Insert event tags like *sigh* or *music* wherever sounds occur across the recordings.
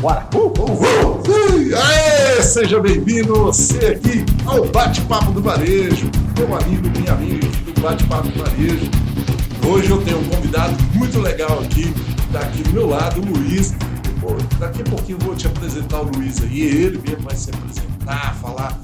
Bora! Uh, uh, uh. Aê, seja bem-vindo você aqui ao Bate-Papo do Varejo, meu amigo, minha amiga do Bate-Papo do Varejo. Hoje eu tenho um convidado muito legal aqui, está aqui do meu lado, o Luiz. Daqui a pouquinho eu vou te apresentar o Luiz aí, ele mesmo vai se apresentar, falar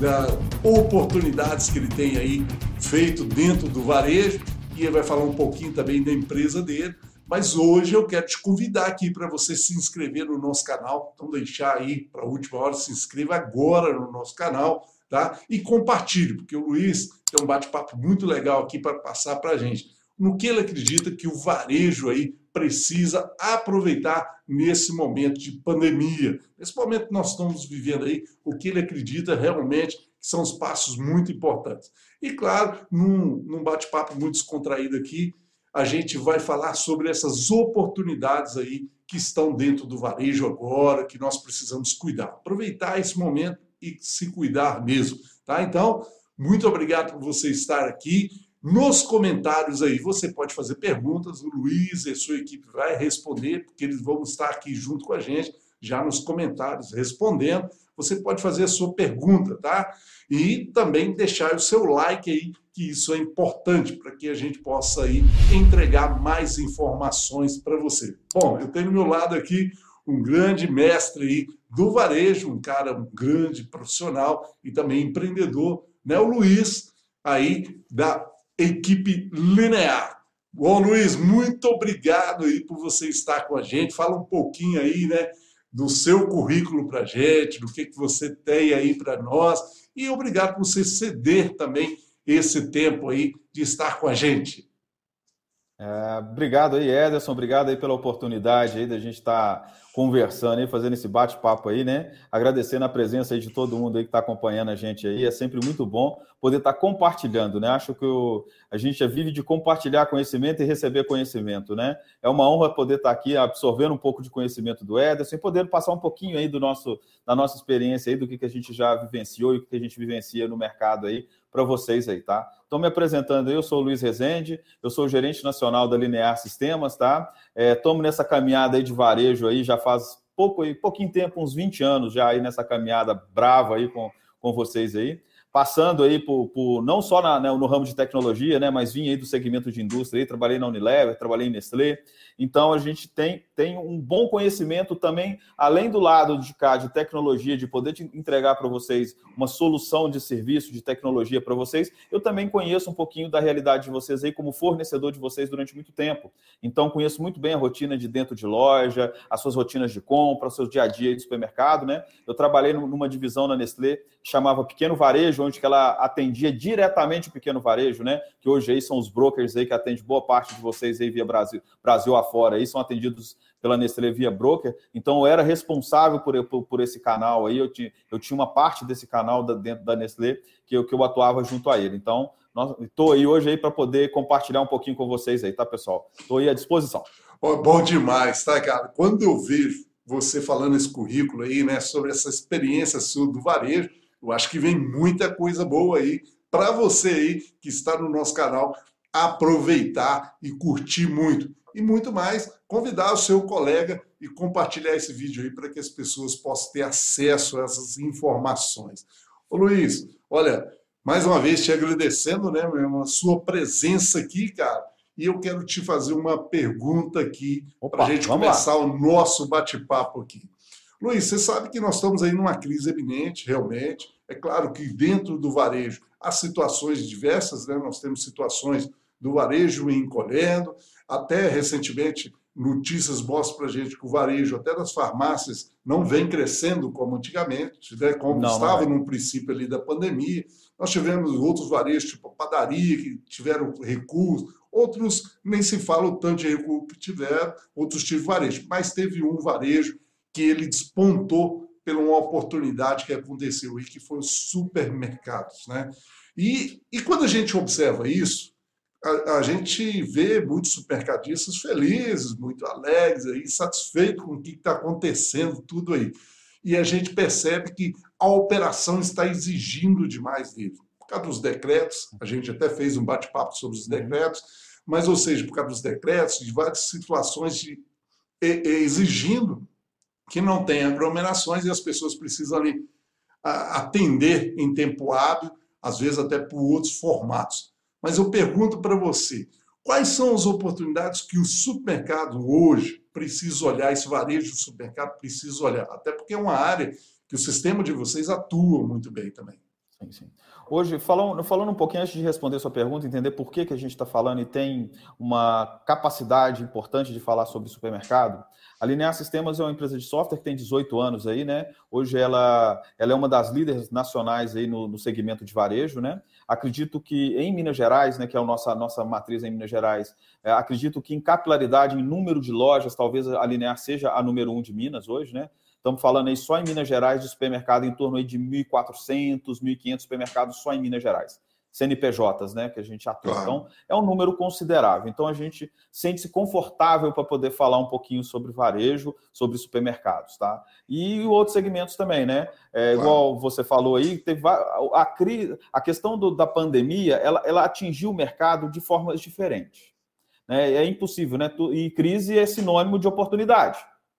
das oportunidades que ele tem aí feito dentro do varejo e ele vai falar um pouquinho também da empresa dele. Mas hoje eu quero te convidar aqui para você se inscrever no nosso canal. Então, deixar aí para a última hora, se inscreva agora no nosso canal, tá? E compartilhe, porque o Luiz tem um bate-papo muito legal aqui para passar para a gente. No que ele acredita que o varejo aí precisa aproveitar nesse momento de pandemia. Nesse momento que nós estamos vivendo aí, o que ele acredita realmente que são os passos muito importantes. E claro, num, num bate-papo muito descontraído aqui, a gente vai falar sobre essas oportunidades aí que estão dentro do varejo agora, que nós precisamos cuidar. Aproveitar esse momento e se cuidar mesmo, tá? Então, muito obrigado por você estar aqui. Nos comentários aí, você pode fazer perguntas, o Luiz e sua equipe vai responder, porque eles vão estar aqui junto com a gente, já nos comentários, respondendo. Você pode fazer a sua pergunta, tá? E também deixar o seu like aí que isso é importante para que a gente possa aí entregar mais informações para você. Bom, eu tenho do meu lado aqui um grande mestre aí do varejo, um cara, um grande profissional e também empreendedor, né? O Luiz, aí da equipe Linear. Bom, Luiz, muito obrigado aí por você estar com a gente. Fala um pouquinho aí, né, do seu currículo para a gente, do que, que você tem aí para nós. E obrigado por você ceder também esse tempo aí de estar com a gente. É, obrigado aí, Ederson. Obrigado aí pela oportunidade aí da gente estar tá conversando e fazendo esse bate-papo aí, né? Agradecendo a presença aí de todo mundo aí que está acompanhando a gente aí. É sempre muito bom poder estar tá compartilhando, né? Acho que a gente vive de compartilhar conhecimento e receber conhecimento, né? É uma honra poder estar tá aqui absorvendo um pouco de conhecimento do Ederson e poder passar um pouquinho aí do nosso, da nossa experiência aí, do que, que a gente já vivenciou e o que a gente vivencia no mercado aí para vocês aí, tá? Estou me apresentando eu sou o Luiz Rezende, eu sou gerente nacional da Linear Sistemas, tá? Estamos é, nessa caminhada aí de varejo aí, já faz pouco aí, pouquinho tempo, uns 20 anos já aí nessa caminhada brava aí com, com vocês aí passando aí por, por não só na, né, no ramo de tecnologia, né, mas vim aí do segmento de indústria, aí, trabalhei na Unilever, trabalhei em Nestlé, então a gente tem, tem um bom conhecimento também, além do lado de cá de tecnologia, de poder entregar para vocês uma solução de serviço, de tecnologia para vocês, eu também conheço um pouquinho da realidade de vocês aí como fornecedor de vocês durante muito tempo. Então conheço muito bem a rotina de dentro de loja, as suas rotinas de compra, o seu dia a dia de supermercado, né? Eu trabalhei numa divisão na Nestlé que chamava Pequeno Varejo, onde ela atendia diretamente o pequeno varejo, né? Que hoje aí são os brokers aí que atendem boa parte de vocês aí via Brasil, Brasil afora, aí são atendidos pela Nestlé via broker. Então eu era responsável por, por, por esse canal aí, eu tinha, eu tinha uma parte desse canal da, dentro da Nestlé que eu, que eu atuava junto a ele. Então, estou aí hoje aí para poder compartilhar um pouquinho com vocês aí, tá, pessoal? Estou aí à disposição. Bom demais, tá, cara? Quando eu vejo você falando esse currículo aí, né, sobre essa experiência sua do varejo, eu acho que vem muita coisa boa aí para você aí que está no nosso canal aproveitar e curtir muito. E muito mais, convidar o seu colega e compartilhar esse vídeo aí para que as pessoas possam ter acesso a essas informações. Ô Luiz, olha, mais uma vez te agradecendo, né, a sua presença aqui, cara. E eu quero te fazer uma pergunta aqui para a gente começar lá. o nosso bate-papo aqui. Luiz, você sabe que nós estamos aí numa crise eminente, realmente. É claro que dentro do varejo há situações diversas, né? nós temos situações do varejo encolhendo, até recentemente notícias mostram para a gente que o varejo, até das farmácias, não vem crescendo como antigamente, né? como não, estava não é. no princípio ali da pandemia. Nós tivemos outros varejos, tipo padaria, que tiveram recursos, outros nem se fala o tanto de recurso que tiveram, outros de varejo, mas teve um varejo que ele despontou pela uma oportunidade que aconteceu aí, que foi os supermercados. Né? E, e quando a gente observa isso, a, a, gente vê muitos supermercadistas felizes, muito alegres, aí, satisfeitos com o que está acontecendo, tudo aí. E a gente percebe que a operação está exigindo demais dele. Por causa dos decretos, a gente até fez um bate-papo sobre os decretos, mas, ou seja, por causa dos decretos, de várias situações de, exigindo que não tem aglomerações e as pessoas precisam ali atender em tempo hábil, às vezes até por outros formatos. Mas eu pergunto para você, quais são as oportunidades que o supermercado hoje precisa olhar, esse varejo do supermercado precisa olhar? Até porque é uma área que o sistema de vocês atua muito bem também. Sim, sim. Hoje, falando, falando um pouquinho antes de responder sua pergunta, entender por que, que a gente está falando e tem uma capacidade importante de falar sobre supermercado, a Linear Sistemas é uma empresa de software que tem 18 anos aí, né? Hoje ela, ela é uma das líderes nacionais aí no, no segmento de varejo, né? Acredito que em Minas Gerais, né, que é a nossa, nossa matriz em Minas Gerais, é, acredito que em capilaridade, em número de lojas, talvez a Linear seja a número um de Minas hoje, né? Estamos falando aí só em Minas Gerais de supermercado em torno aí de 1.400, 1.500 supermercados só em Minas Gerais. CNPJs, né, que a gente atua. Claro. Então, é um número considerável. Então, a gente sente-se confortável para poder falar um pouquinho sobre varejo, sobre supermercados, tá? E outros segmentos também, né? É, claro. Igual você falou aí, teve a, a, a questão do, da pandemia, ela, ela atingiu o mercado de formas diferentes. Né? É impossível, né? E crise é sinônimo de oportunidade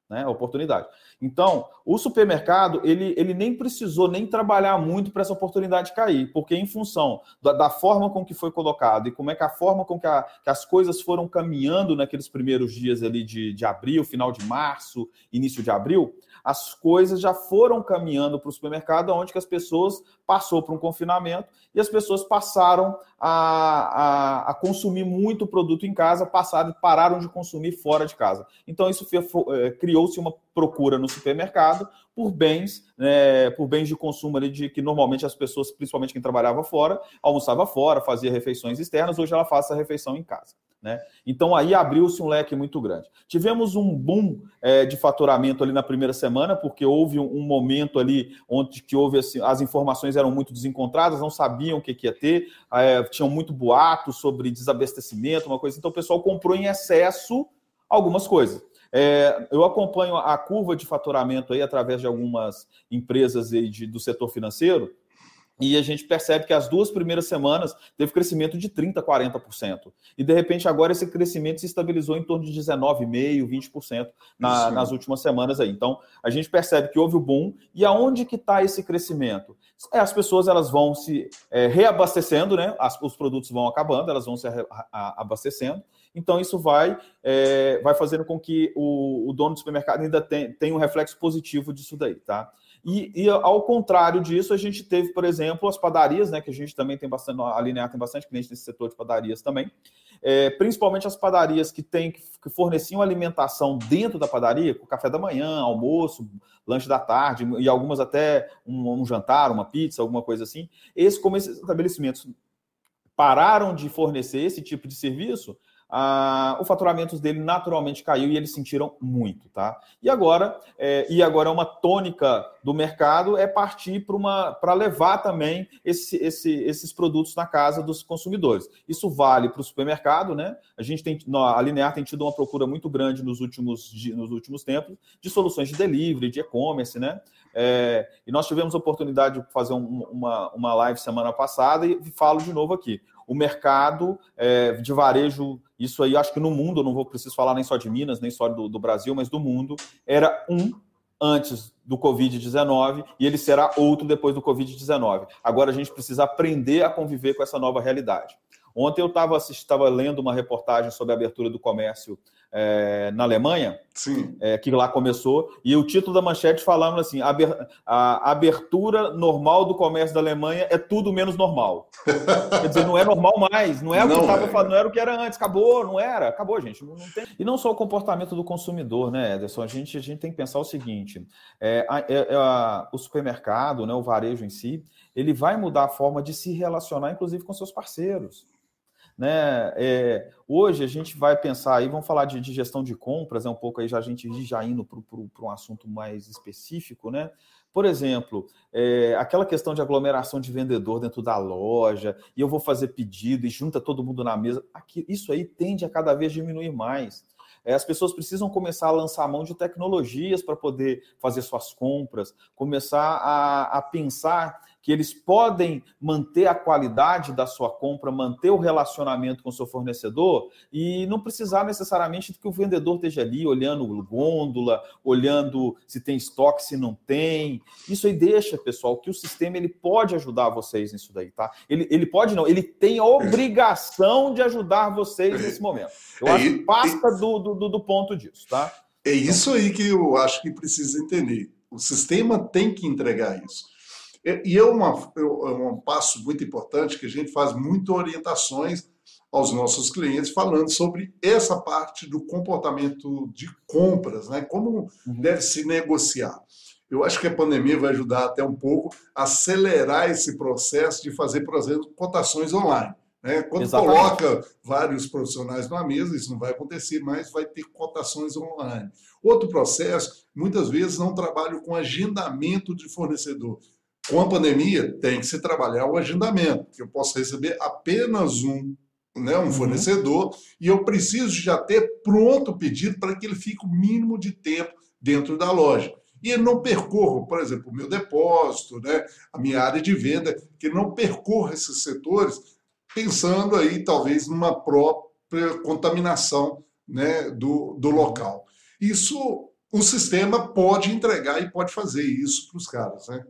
né? Oportunidade. Então, o supermercado, ele, ele nem precisou nem trabalhar muito para essa oportunidade cair, porque em função da, da, forma com que foi colocado e como é que a forma com que, a, que, as coisas foram caminhando naqueles primeiros dias ali de, de abril, final de março, início de abril, as coisas já foram caminhando para o supermercado, onde que as pessoas passou por um confinamento e as pessoas passaram a, a, a consumir muito produto em casa, passaram, pararam de consumir fora de casa. Então isso é, criou-se uma procura no supermercado por bens, né, por bens de consumo ali de que normalmente as pessoas, principalmente quem trabalhava fora, almoçava fora, fazia refeições externas, hoje ela faz essa refeição em casa. Né? Então aí abriu-se um leque muito grande. Tivemos um boom é, de faturamento ali na primeira semana, porque houve um, um momento ali onde que houve assim, as informações eram muito desencontradas, não sabiam o que, que ia ter, é, tinham muito boato sobre desabastecimento, uma coisa. Então o pessoal comprou em excesso algumas coisas. É, eu acompanho a curva de faturamento aí através de algumas empresas aí de, do setor financeiro e a gente percebe que as duas primeiras semanas teve crescimento de 30%, 40%. E de repente agora esse crescimento se estabilizou em torno de 19,5%, 20% na, nas últimas semanas aí. Então a gente percebe que houve o boom. E aonde que está esse crescimento? É, as pessoas elas vão se é, reabastecendo, né? As, os produtos vão acabando, elas vão se abastecendo. Então, isso vai, é, vai fazendo com que o, o dono do supermercado ainda tenha, um reflexo positivo disso daí, tá? E, e, ao contrário disso, a gente teve, por exemplo, as padarias, né? Que a gente também tem bastante, a Linear tem bastante cliente nesse setor de padarias também. É, principalmente as padarias que têm que forneciam alimentação dentro da padaria, com café da manhã, almoço, lanche da tarde e algumas até um, um jantar, uma pizza, alguma coisa assim. Esses, como esses estabelecimentos pararam de fornecer esse tipo de serviço, ah, o faturamento dele naturalmente caiu e eles sentiram muito, tá? E agora, é, e agora uma tônica do mercado é partir para uma para levar também esse, esse, esses produtos na casa dos consumidores. Isso vale para o supermercado, né? A gente tem a Linear tem tido uma procura muito grande nos últimos nos últimos tempos de soluções de delivery, de e-commerce, né? É, e nós tivemos a oportunidade de fazer um, uma, uma live semana passada e falo de novo aqui o mercado é, de varejo, isso aí acho que no mundo, não vou preciso falar nem só de Minas, nem só do, do Brasil, mas do mundo, era um antes do Covid-19 e ele será outro depois do Covid-19. Agora a gente precisa aprender a conviver com essa nova realidade. Ontem eu estava lendo uma reportagem sobre a abertura do comércio é, na Alemanha, é, que lá começou, e o título da manchete falando assim: a abertura normal do comércio da Alemanha é tudo menos normal. *laughs* Quer dizer, não é normal mais, não é o que estava é. falando, não era o que era antes, acabou, não era, acabou, gente. Não, não tem... E não só o comportamento do consumidor, né, Ederson? A gente, a gente tem que pensar o seguinte: é, é, é, a, o supermercado, né, o varejo em si, ele vai mudar a forma de se relacionar, inclusive, com seus parceiros. Né? É, hoje a gente vai pensar aí, vamos falar de, de, gestão de compras, é um pouco aí já a gente já indo para um assunto mais específico, né? Por exemplo, é, aquela questão de aglomeração de vendedor dentro da loja, e eu vou fazer pedido e junta todo mundo na mesa, aqui, isso aí tende a cada vez diminuir mais. É, as pessoas precisam começar a lançar a mão de tecnologias para poder fazer suas compras, começar a, a pensar que eles podem manter a qualidade da sua compra, manter o relacionamento com o seu fornecedor e não precisar necessariamente que o vendedor esteja ali olhando gôndola, olhando se tem estoque, se não tem. Isso aí deixa, pessoal, que o sistema ele pode ajudar vocês nisso daí, tá? Ele, ele pode não, ele tem a obrigação de ajudar vocês nesse momento. Eu acho que passa do, do, do ponto disso, tá? É isso aí que eu acho que precisa entender. O sistema tem que entregar isso. E é, uma, é um passo muito importante que a gente faz muito orientações aos nossos clientes falando sobre essa parte do comportamento de compras, né? Como uhum. deve se negociar. Eu acho que a pandemia vai ajudar até um pouco a acelerar esse processo de fazer, por exemplo, cotações online. Né? Quando Exatamente. coloca vários profissionais numa mesa, isso não vai acontecer mais, vai ter cotações online. Outro processo, muitas vezes não trabalho com agendamento de fornecedor. Com a pandemia, tem que se trabalhar o agendamento, porque eu posso receber apenas um, né, um uhum. fornecedor e eu preciso já ter pronto o pedido para que ele fique o mínimo de tempo dentro da loja. E não percorro, por exemplo, o meu depósito, né, a minha área de venda, que não percorra esses setores pensando aí talvez numa própria contaminação né, do, do local. Isso o sistema pode entregar e pode fazer isso para os caras, né?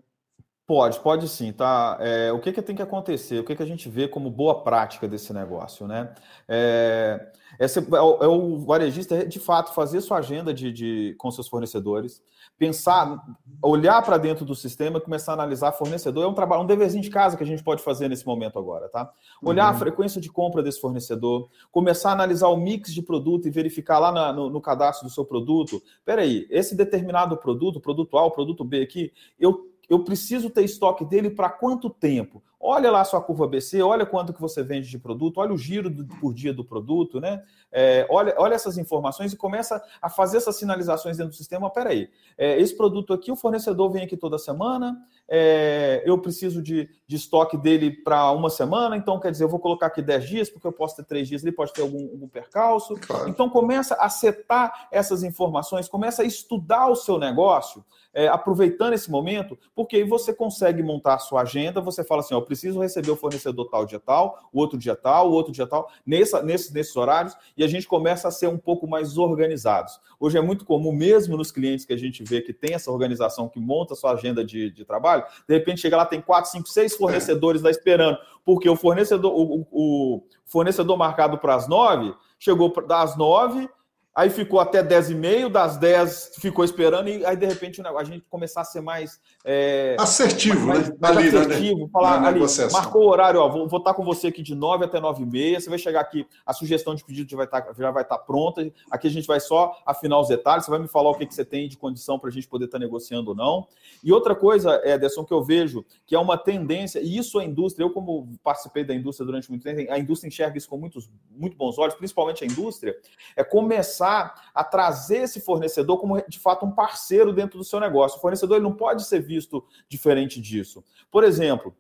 Pode, pode sim, tá? É, o que, que tem que acontecer? O que, que a gente vê como boa prática desse negócio, né? É, esse, é, o, é o varejista, de fato, fazer sua agenda de, de com seus fornecedores, pensar, olhar para dentro do sistema e começar a analisar fornecedor. É um trabalho, um deverzinho de casa que a gente pode fazer nesse momento agora, tá? Olhar uhum. a frequência de compra desse fornecedor, começar a analisar o mix de produto e verificar lá na, no, no, cadastro do seu produto. Peraí, esse determinado produto, produto A, o produto B aqui, eu eu preciso ter estoque dele para quanto tempo? Olha lá a sua curva BC, olha quanto que você vende de produto, olha o giro do, por dia do produto, né? É, olha, olha essas informações e começa a fazer essas sinalizações dentro do sistema. Peraí, é, esse produto aqui, o fornecedor vem aqui toda semana, é, eu preciso de, de estoque dele para uma semana, então quer dizer, eu vou colocar aqui 10 dias, porque eu posso ter 3 dias, ele pode ter algum, algum percalço. Claro. Então começa a setar essas informações, começa a estudar o seu negócio é, aproveitando esse momento, porque aí você consegue montar a sua agenda, você fala assim, ó, preciso receber o fornecedor tal dia tal, o outro dia tal, o outro dia tal, nessa, nesses, nesses horários, e a gente começa a ser um pouco mais organizados. Hoje é muito comum, mesmo nos clientes que a gente vê que tem essa organização, que monta sua agenda de, de trabalho, de repente chega lá, tem quatro, cinco, seis fornecedores lá esperando, porque o fornecedor, o, o fornecedor marcado para as nove, chegou das nove, aí ficou até 10 e meio, das 10 ficou esperando, e aí de repente a gente começar a ser mais é, assertivo, mais, né? Mais ali, né? assertivo, né? falar ali, marcou o horário, ó, vou, vou estar com você aqui de 9 até 9 e meia, você vai chegar aqui, a sugestão de pedido já vai estar, já vai estar pronta, aqui a gente vai só afinar os detalhes, você vai me falar o que, que você tem de condição para a gente poder estar negociando ou não. E outra coisa, Ederson, que eu vejo, que é uma tendência, e isso a indústria, eu como participei da indústria durante muito tempo, a indústria enxerga isso com muitos, muito bons olhos, principalmente a indústria, é começar a trazer esse fornecedor como de fato um parceiro dentro do seu negócio. O fornecedor ele não pode ser visto diferente disso. Por exemplo,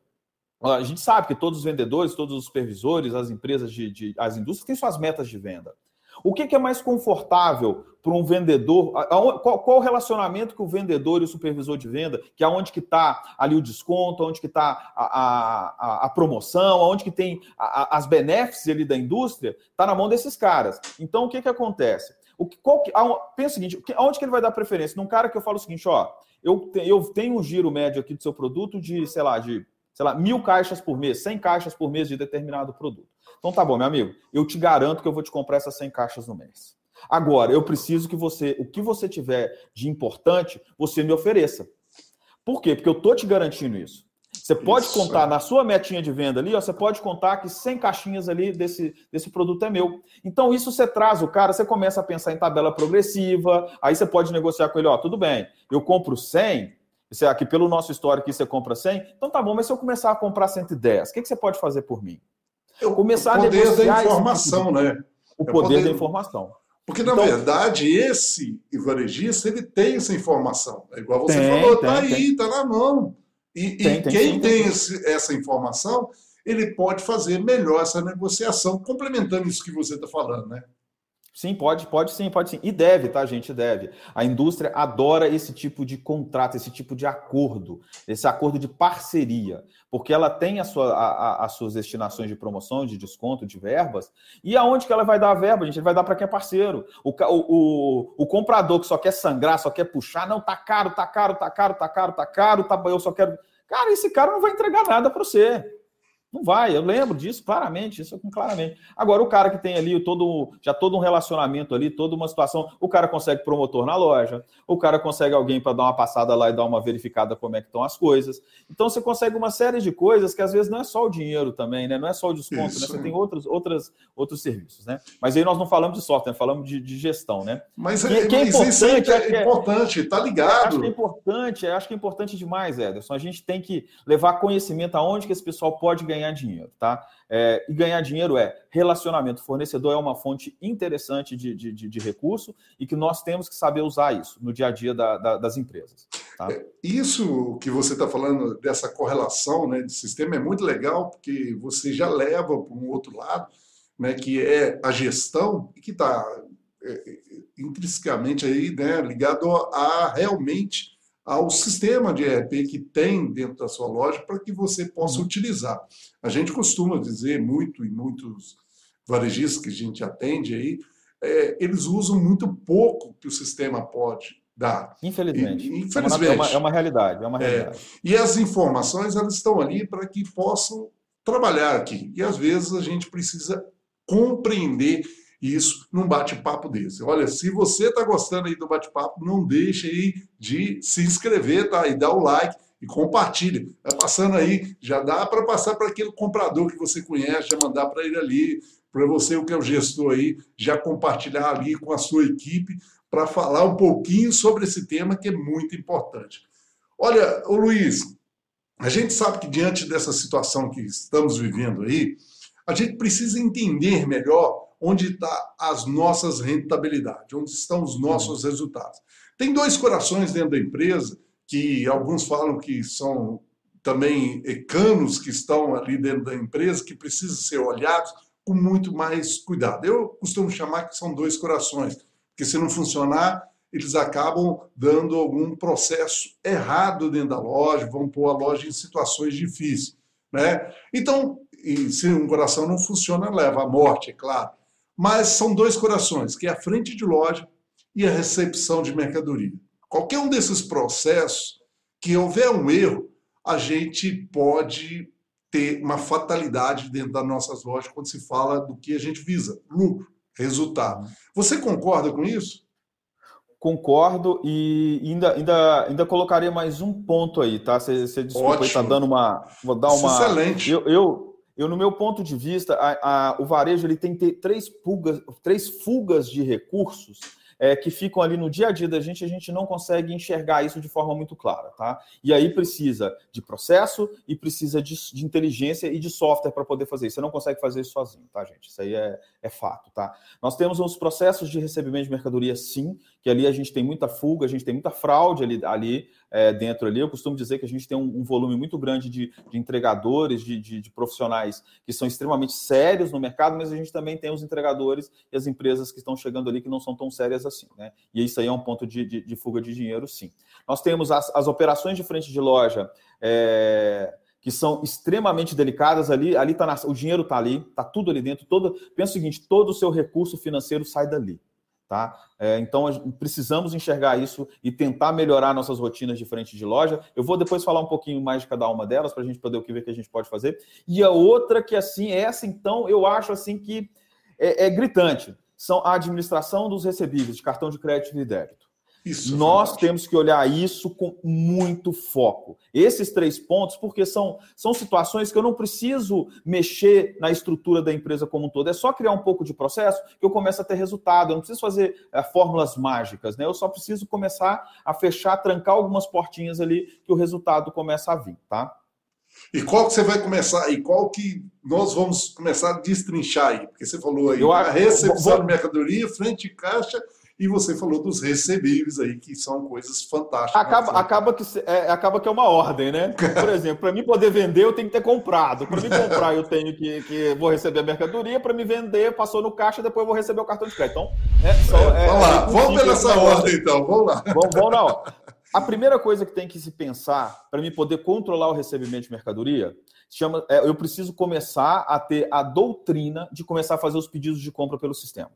a gente sabe que todos os vendedores, todos os supervisores, as empresas de, de as indústrias têm suas metas de venda. O que, que é mais confortável para um vendedor? Qual, qual, o relacionamento que o vendedor e o supervisor de venda, que é onde que está ali o desconto, onde que está a, a, a, promoção, onde que tem a, as benefícios ali da indústria, está na mão desses caras. Então, o que, que acontece? O que, qual que, pensa o seguinte, aonde que ele vai dar preferência? Num cara que eu falo o seguinte, ó, eu, te, eu tenho um giro médio aqui do seu produto de, sei lá, de sei lá, mil caixas por mês, 100 caixas por mês de determinado produto. Então tá bom, meu amigo, eu te garanto que eu vou te comprar essas 100 caixas no mês. Agora, eu preciso que você, o que você tiver de importante, você me ofereça. Por quê? Porque eu tô te garantindo isso. Você pode isso. contar na sua metinha de venda ali, ó, você pode contar que 100 caixinhas ali desse, desse produto é meu. Então, isso você traz o cara, você começa a pensar em tabela progressiva, aí você pode negociar com ele, ó, tudo bem, eu compro 100, você aqui pelo nosso histórico você compra 100, então tá bom, mas se eu começar a comprar 110, o que, que você pode fazer por mim? Começar o poder da informação, tipo né? O poder, é poder, da informação. Porque, na então, verdade, esse varejista, ele tem essa informação. É igual você tem, falou, está aí, está na mão. E, tem, e tem, quem tem esse, essa informação, ele pode fazer melhor essa negociação, complementando isso que você está falando, né? Sim, pode, pode sim, pode sim. E deve, tá, gente? Deve. A indústria adora esse tipo de contrato, esse tipo de acordo, esse acordo de parceria, porque ela tem a sua, a, a, as suas destinações de promoção, de desconto, de verbas, e aonde que ela vai dar a verba, gente? Ele vai dar para quem é parceiro. O, o, o, comprador que só quer sangrar, só quer puxar, não, tá caro, tá caro, tá caro, tá caro, tá caro, tá, eu só quero. Cara, esse cara não vai entregar nada para você. Não vai, eu lembro disso claramente, isso claramente. Agora, o cara que tem ali todo, já todo um relacionamento ali, toda uma situação, o cara consegue promotor na loja, o cara consegue alguém para dar uma passada lá e dar uma verificada como é que estão as coisas. Então, você consegue uma série de coisas que às vezes não é só o dinheiro também, né? Não é só o desconto, né? Você tem outros, outras, outros serviços, né? Mas aí nós não falamos de software, falamos de, de gestão, né? Mas, que, é, que é importante, é, é importante, tá ligado? Acho que é importante, acho que é importante demais, Ederson. A gente tem que levar conhecimento aonde que esse pessoal pode ganhar ganhar dinheiro, tá? É, e ganhar dinheiro é relacionamento. Fornecedor é uma fonte interessante de, de, de, recurso e que nós temos que saber usar isso no dia a dia da, da, das empresas. Tá? É, isso que você está falando dessa correlação né, de sistema é muito legal, porque você já leva para um outro lado, né, que é a gestão, e que está é, é, intrinsecamente aí, né, ligado a realmente ao sistema de ERP que tem dentro da sua loja para que você possa uhum. utilizar. A gente costuma dizer muito em muitos varejistas que a gente atende aí, é, eles usam muito pouco que o sistema pode dar. Infelizmente. E, infelizmente. É uma, é uma, realidade. É uma é. realidade. É, e as informações elas estão ali para que possam trabalhar aqui. E às vezes a gente precisa compreender isso num bate-papo desse. Olha, se você está gostando aí do bate-papo, não deixe aí de se inscrever, tá? E dar o like e compartilhe. Vai passando aí, já dá para passar para aquele comprador que você conhece, já mandar para ele ali, para você, o que é o gestor aí, já compartilhar ali com a sua equipe para falar um pouquinho sobre esse tema que é muito importante. Olha, o Luiz, a gente sabe que diante dessa situação que estamos vivendo aí, a gente precisa entender melhor onde está as nossas rentabilidades, onde estão os nossos resultados. Tem dois corações dentro da empresa, que alguns falam que são também canos que estão ali dentro da empresa, que precisam ser olhados com muito mais cuidado. Eu costumo chamar que são dois corações, porque se não funcionar, eles acabam dando algum processo errado dentro da loja, vão pôr a loja em situações difíceis. Né? Então, se um coração não funciona, leva à morte, é claro. Mas são dois corações, que é a frente de loja e a recepção de mercadoria. Qualquer um desses processos que houver um erro, a gente pode ter uma fatalidade dentro das nossas lojas quando se fala do que a gente visa, lucro, resultado. Você concorda com isso? Concordo e ainda, ainda, ainda colocaria mais um ponto aí, tá? Você, você desculpa, está dando uma. Vou dar uma. Excelente. Eu, eu, eu, no meu ponto de vista, a, a, o varejo ele tem ter três fugas, três fugas de recursos é, que ficam ali no dia a dia da gente, a gente não consegue enxergar isso de forma muito clara, tá? E aí precisa de processo e precisa de, de inteligência e de software para poder fazer isso. Você não consegue fazer isso sozinho, tá, gente? Isso aí é, é fato, tá? Nós temos os processos de recebimento de mercadoria, sim, que ali a gente tem muita fuga, a gente tem muita fraude ali, ali é, dentro ali. Eu costumo dizer que a gente tem um, um volume muito grande de, de entregadores, de, de, de, profissionais que são extremamente sérios no mercado, mas a gente também tem os entregadores e as empresas que estão chegando ali que não são tão sérias assim, né? E isso aí é um ponto de, fuga de dinheiro, sim. Nós temos as, as operações de frente de loja. É, que são extremamente delicadas ali, ali tá na, o dinheiro está ali, está tudo ali dentro, todo, pensa o seguinte, todo o seu recurso financeiro sai dali. Tá? É, então, precisamos enxergar isso e tentar melhorar nossas rotinas de frente de loja. Eu vou depois falar um pouquinho mais de cada uma delas para a gente poder ver o que a gente pode fazer. E a outra que, assim, essa, então, eu acho assim que é, é gritante. São a administração dos recebíveis de cartão de crédito e débito. Isso, Nós temos que olhar isso com muito foco. Esses três pontos, porque são, são situações que eu não preciso mexer na estrutura da empresa como um todo. É só criar um pouco de processo que eu começo a ter resultado. Eu não preciso fazer é, fórmulas mágicas, né? Eu só preciso começar a fechar, trancar algumas portinhas ali que o resultado começa a vir, tá? E qual que você vai começar? E qual que nós vamos começar a destrinchar aí? Porque você falou aí, eu, a recepção vou, de mercadoria, frente de caixa E você falou dos recebíveis aí, que são coisas fantásticas. Acaba, acaba, que, é, acaba que é uma ordem, né? Por exemplo, para mim poder vender, eu tenho que ter comprado. Para mim comprar, eu tenho que, que vou receber a mercadoria. Para me vender, passou no caixa, depois eu vou receber o cartão de crédito. Então, é só, é, vamos lá, vamos pela essa ordem, então. Vamos lá. Vamos, vamos não. A primeira coisa que tem que se pensar para me poder controlar o recebimento de mercadoria chama, é, eu preciso começar a ter a doutrina de começar a fazer os pedidos de compra pelo sistema.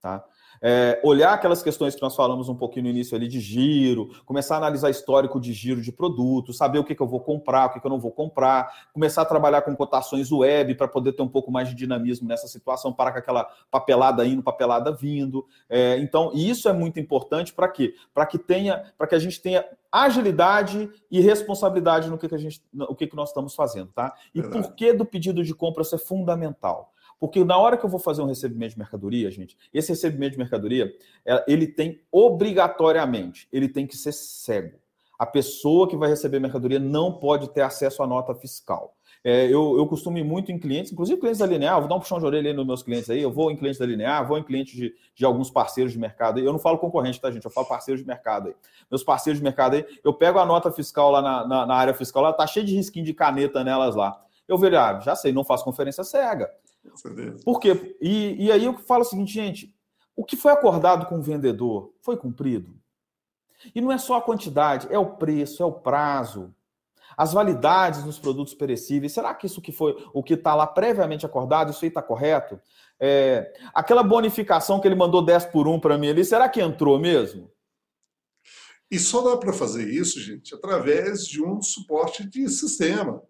Tá? É, olhar aquelas questões que nós falamos um pouquinho no início ali de giro, começar a analisar histórico de giro de produto, saber o que, que eu vou comprar, o que, que eu não vou comprar, começar a trabalhar com cotações web para poder ter um pouco mais de dinamismo nessa situação, para com aquela papelada indo, papelada vindo. É, então, isso é muito importante para quê? Para que tenha, para que a gente tenha agilidade e responsabilidade no que, que a gente, no que, que nós estamos fazendo, tá? E Verdade. por que do pedido de compra isso é fundamental? Porque na hora que eu vou fazer um recebimento de mercadoria, gente, esse recebimento de mercadoria, é, ele tem obrigatoriamente, ele tem que ser cego. A pessoa que vai receber mercadoria não pode ter acesso à nota fiscal. É, eu, eu costumo ir muito em clientes, inclusive clientes da Linear, vou dar um puxão de orelha aí nos meus clientes aí, eu vou em clientes da Linear, vou em clientes de, de alguns parceiros de mercado. Eu não falo concorrente, tá, gente? Eu falo parceiros de mercado aí. Meus parceiros de mercado aí, eu pego a nota fiscal lá na, na, na área fiscal, ela tá cheia de risquinho de caneta nelas lá. Eu vejo, ah, já sei, não faço conferência cega. Por quê? E, e aí eu falo o seguinte, gente: o que foi acordado com o vendedor foi cumprido? E não é só a quantidade, é o preço, é o prazo, as validades nos produtos perecíveis. Será que isso que foi o que está lá previamente acordado, isso aí está correto? É, aquela bonificação que ele mandou 10 por 1 para mim ali, será que entrou mesmo? E só dá para fazer isso, gente, através de um suporte de sistema.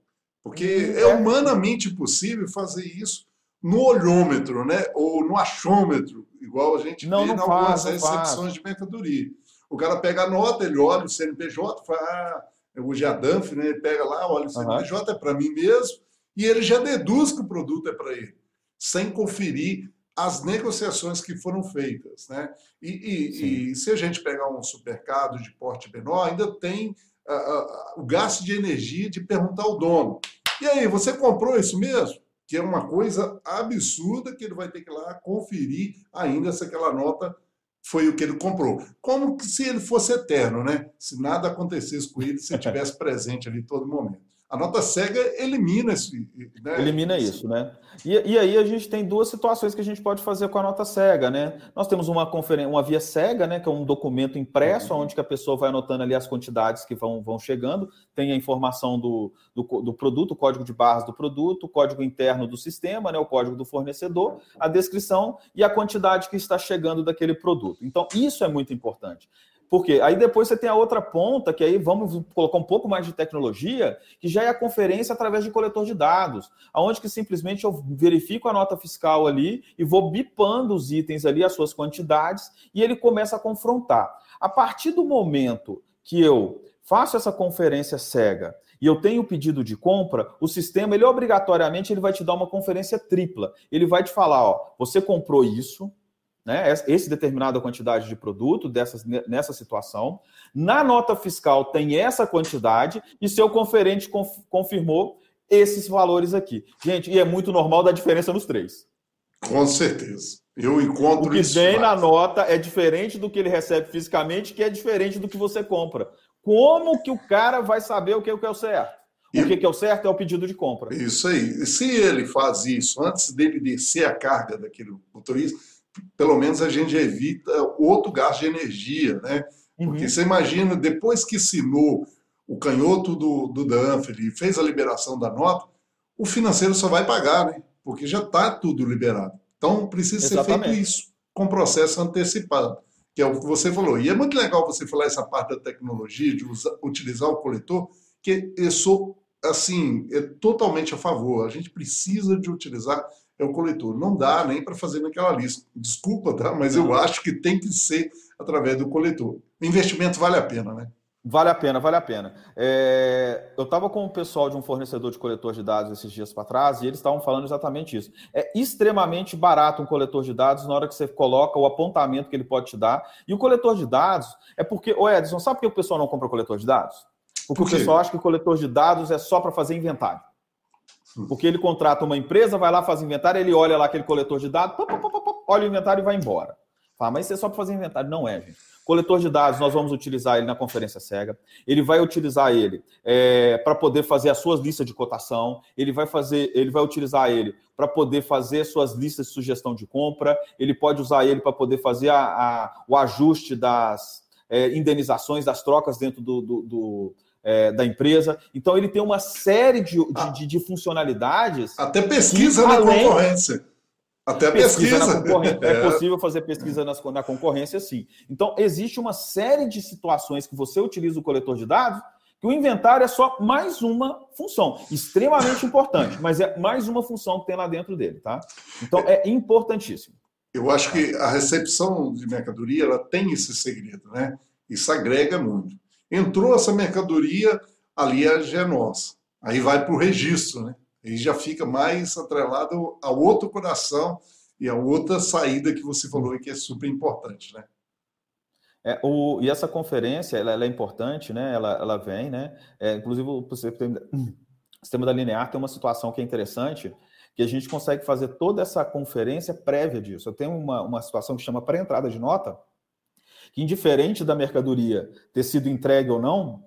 Porque é, é humanamente possível fazer isso no olhômetro, né? Ou no achômetro, igual a gente não, vê em algumas recepções de mercadoria. O cara pega a nota, ele olha o CNPJ, fala, ah, hoje é a DANF, né? Ele pega lá, olha, o CNPJ uhum. é para mim mesmo, e ele já deduz que o produto é para ele, sem conferir as negociações que foram feitas, né? E, e, e, se a gente pegar um supermercado de porte menor, ainda tem uh, uh, o gasto de energia de perguntar ao dono. E aí, você comprou isso mesmo? Que é uma coisa absurda que ele vai ter que ir lá conferir ainda se aquela nota foi o que ele comprou. Como se ele fosse eterno, né? Se nada acontecesse com ele, se ele *laughs* estivesse presente ali todo momento. A nota cega elimina esse. Né? Elimina isso, né? E, e, aí a gente tem duas situações que a gente pode fazer com a nota cega, né? Nós temos uma conferência, uma via cega, né? Que é um documento impresso, uhum. onde que a pessoa vai anotando ali as quantidades que vão, vão chegando, tem a informação do, do, do produto, o código de barras do produto, o código interno do sistema, né? O código do fornecedor, a descrição e a quantidade que está chegando daquele produto. Então, isso é muito importante. Porque aí depois você tem a outra ponta, que aí vamos colocar um pouco mais de tecnologia, que já é a conferência através de coletor de dados, aonde que simplesmente eu verifico a nota fiscal ali e vou bipando os itens ali, as suas quantidades, e ele começa a confrontar. A partir do momento que eu faço essa conferência cega e eu tenho o pedido de compra, o sistema, ele obrigatoriamente ele vai te dar uma conferência tripla. Ele vai te falar, ó, você comprou isso, né, esse determinada quantidade de produto dessas, nessa situação. Na nota fiscal tem essa quantidade e seu conferente conf, confirmou esses valores aqui. Gente, e é muito normal dar diferença nos três. Com certeza. Eu encontro O que vem na nota é diferente do que ele recebe fisicamente, que é diferente do que você compra. Como que o cara vai saber o que é o, que é o certo? O que é o certo é o pedido de compra. Isso aí. Se ele faz isso antes dele descer a carga daquele motorista, pelo menos a gente evita outro gasto de energia, né? Porque uhum. você imagina, depois que assinou o canhoto do, do Danfer e fez a liberação da nota, o financeiro só vai pagar, né? Porque já está tudo liberado. Então precisa Exatamente. ser feito isso, com processo antecipado, que é o que você falou. E é muito legal você falar essa parte da tecnologia, de usar, utilizar o coletor, que eu sou, assim, é totalmente a favor. A gente precisa de utilizar é o coletor. Não dá nem para fazer naquela lista. Desculpa, tá? Mas eu acho que tem que ser através do coletor. O investimento vale a pena, né? Vale a pena, vale a pena. É, eu estava com o pessoal de um fornecedor de coletor de dados esses dias para trás e eles estavam falando exatamente isso. É extremamente barato um coletor de dados na hora que você coloca o apontamento que ele pode te dar. E o coletor de dados é porque, ô Edson, sabe por que o pessoal não compra coletor de dados? Porque Por o pessoal acha que o coletor de dados é só para fazer inventário. Porque ele contrata uma empresa, vai lá, faz inventário, ele olha lá aquele coletor de dados, pop, pop, pop, olha o inventário e vai embora. Fala, mas isso é só para fazer inventário. Não é, gente. Coletor de dados, nós vamos utilizar ele na conferência cega. Ele vai utilizar ele é, para poder fazer as suas listas de cotação. Ele vai fazer, ele vai utilizar ele para poder fazer suas listas de sugestão de compra. Ele pode usar ele para poder fazer a, a, o ajuste das é, indenizações, das trocas dentro do, do, do é, da empresa. Então, ele tem uma série de, de, de, de funcionalidades. Até pesquisa na além, concorrência. Até pesquisa. pesquisa. Na concorrência. É. *laughs* é possível fazer pesquisa na, na concorrência, sim. Então, existe uma série de situações que você utiliza o coletor de dados que o inventário é só mais uma função, extremamente importante, mas é mais uma função que tem lá dentro dele, tá? Então é importantíssimo. Eu acho que a recepção de mercadoria ela tem esse segredo, né? Isso agrega muito. Entrou essa mercadoria, ali já é nossa. Aí vai para o registro, né? Aí já fica mais atrelado ao outro coração e a outra saída que você falou e que é super importante, né? É, o, e essa conferência, ela, ela, é importante, né? Ela, ela vem, né? É, inclusive, o sistema da Linear tem uma situação que é interessante, que a gente consegue fazer toda essa conferência prévia disso. Eu tenho uma, uma situação que chama pré-entrada de nota, que indiferente da mercadoria ter sido entregue ou não,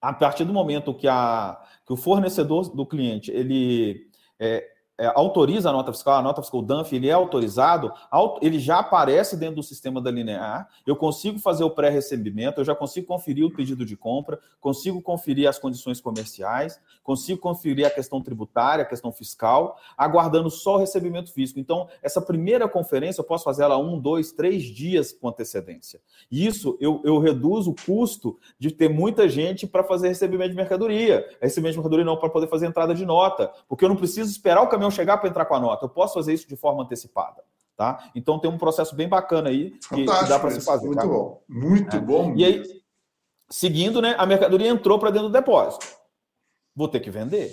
a partir do momento que, a, que o fornecedor do cliente ele é, é, autoriza a nota fiscal, a nota fiscal DANF, ele é autorizado, ele já aparece dentro do sistema da linear, eu consigo fazer o pré-recebimento, eu já consigo conferir o pedido de compra, consigo conferir as condições comerciais, consigo conferir a questão tributária, a questão fiscal, aguardando só o recebimento físico. Então, essa primeira conferência, eu posso fazer ela um, dois, três dias com antecedência. Isso, eu, eu reduzo o custo de ter muita gente para fazer recebimento de mercadoria. Recebimento de mercadoria não para poder fazer entrada de nota, porque eu não preciso esperar o caminhão chegar para entrar com a nota. Eu posso fazer isso de forma antecipada. Tá? Então tem um processo bem bacana aí que, que dá para se fazer. Muito bom, muito é. bom. E aí, seguindo, né, a mercadoria entrou para dentro do depósito. Vou ter que vender.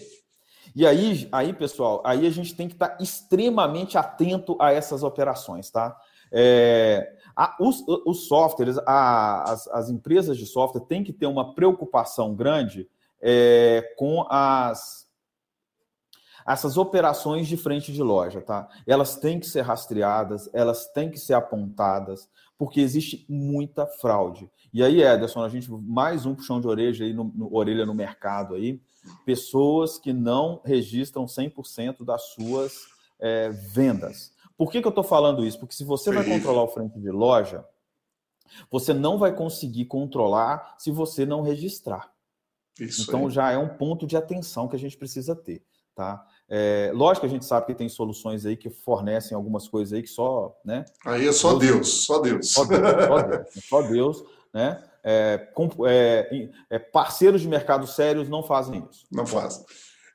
E aí, aí, pessoal, aí a gente tem que estar extremamente atento a essas operações, tá? É, a, os, os softwares, a, as, as empresas de software têm que ter uma preocupação grande é, com as essas operações de frente de loja, tá? Elas têm que ser rastreadas, elas têm que ser apontadas, porque existe muita fraude. E aí, Ederson, a gente mais um puxão de orelha aí no, no orelha no mercado aí, pessoas que não registram 100% das suas é, vendas. Por que, que eu estou falando isso? Porque se você vai controlar o frente de loja, você não vai conseguir controlar se você não registrar. Isso então aí. já é um ponto de atenção que a gente precisa ter, tá? É, lógico que a gente sabe que tem soluções aí que fornecem algumas coisas aí que só, né? Aí é só Deus, só Deus. Só Deus, só Deus, só Deus né? É, com, é, é, parceiros de mercado sérios não fazem isso. Não fazem.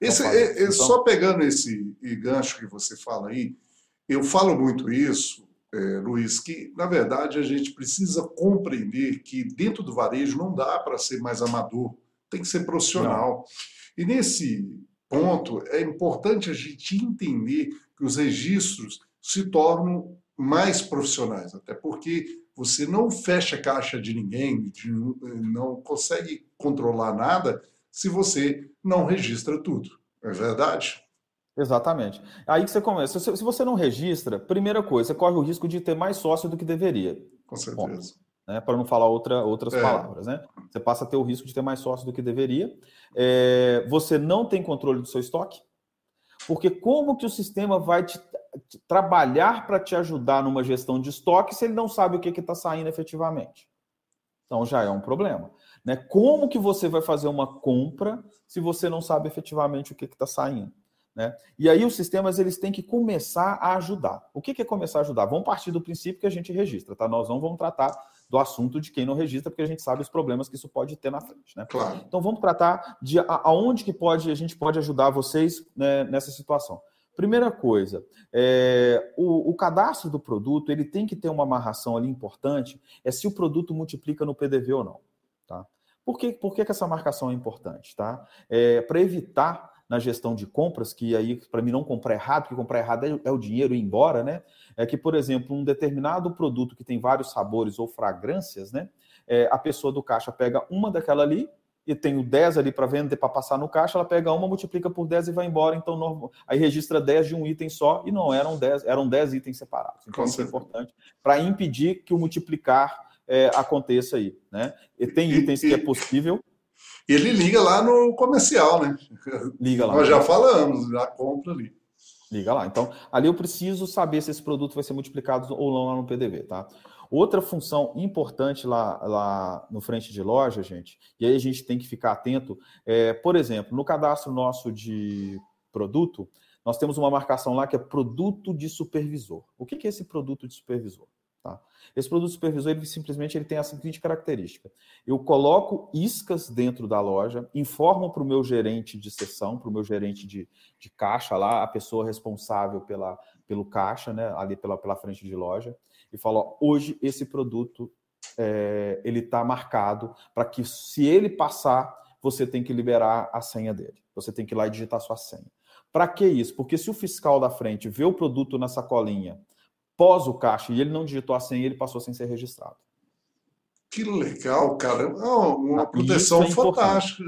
Esse, não fazem. É, é, então... Só pegando esse gancho que você fala aí, eu falo muito isso, Luiz, que na verdade a gente precisa compreender que dentro do varejo não dá para ser mais amador, tem que ser profissional. Não. E nesse ponto, é importante a gente entender que os registros se tornam mais profissionais, até porque você não fecha caixa de ninguém, não consegue controlar nada se você não registra tudo. É verdade? Exatamente. Aí que você começa. Se você não registra, primeira coisa, você corre o risco de ter mais sócio do que deveria. Com certeza. Bom, né, para não falar outra, outras é. palavras. Né? Você passa a ter o risco de ter mais sócios do que deveria. É, você não tem controle do seu estoque, porque como que o sistema vai te, te trabalhar para te ajudar numa gestão de estoque se ele não sabe o que está saindo efetivamente? Então já é um problema. Né? Como que você vai fazer uma compra se você não sabe efetivamente o que está saindo? Né? E aí os sistemas eles têm que começar a ajudar. O que, que é começar a ajudar? Vamos partir do princípio que a gente registra, tá? Nós não vamos tratar do assunto de quem não registra, porque a gente sabe os problemas que isso pode ter na frente. Né? Claro. Então vamos tratar de aonde que pode a gente pode ajudar vocês né, nessa situação. Primeira coisa, é, o, o, cadastro do produto ele tem que ter uma amarração ali importante, é se o produto multiplica no PDV ou não. Tá? Por, que, por que, que essa marcação é importante? Tá? É, Para evitar na gestão de compras, que aí, para mim, não comprar errado, porque comprar errado é, é, o dinheiro ir embora, né? É que, por exemplo, um determinado produto que tem vários sabores ou fragrâncias, né? É, a pessoa do caixa pega uma daquela ali, e tenho 10 ali para vender, para passar no caixa, ela pega uma, multiplica por 10 e vai embora. Então, aí registra 10 de um item só, e não eram 10, eram 10 itens separados. Então, isso é importante para impedir que o multiplicar é, aconteça aí. Né? E tem itens que é possível. Ele liga lá no comercial, né? Liga lá. Nós já falamos, já compra ali. Liga lá. Então, ali eu preciso saber se esse produto vai ser multiplicado ou não lá no PDV, tá? Outra função importante lá, lá no frente de loja, gente, e aí a gente tem que ficar atento, é, por exemplo, no cadastro nosso de produto, nós temos uma marcação lá que é produto de supervisor. O que é esse produto de supervisor? Tá? Esse produto supervisor, ele simplesmente ele tem a seguinte característica. Eu coloco iscas dentro da loja, informo para o meu gerente de sessão, para o meu gerente de, de caixa lá, a pessoa responsável pela, pelo caixa, né, ali pela, pela frente de loja, e falo, ó, hoje esse produto é, ele está marcado para que se ele passar, você tem que liberar a senha dele. Você tem que ir lá e digitar sua senha. Para que isso? Porque se o fiscal da frente vê o produto na sacolinha pós o caixa e ele não digitou a senha, ele passou sem ser registrado. Que legal, cara. uma ah, proteção é fantástica.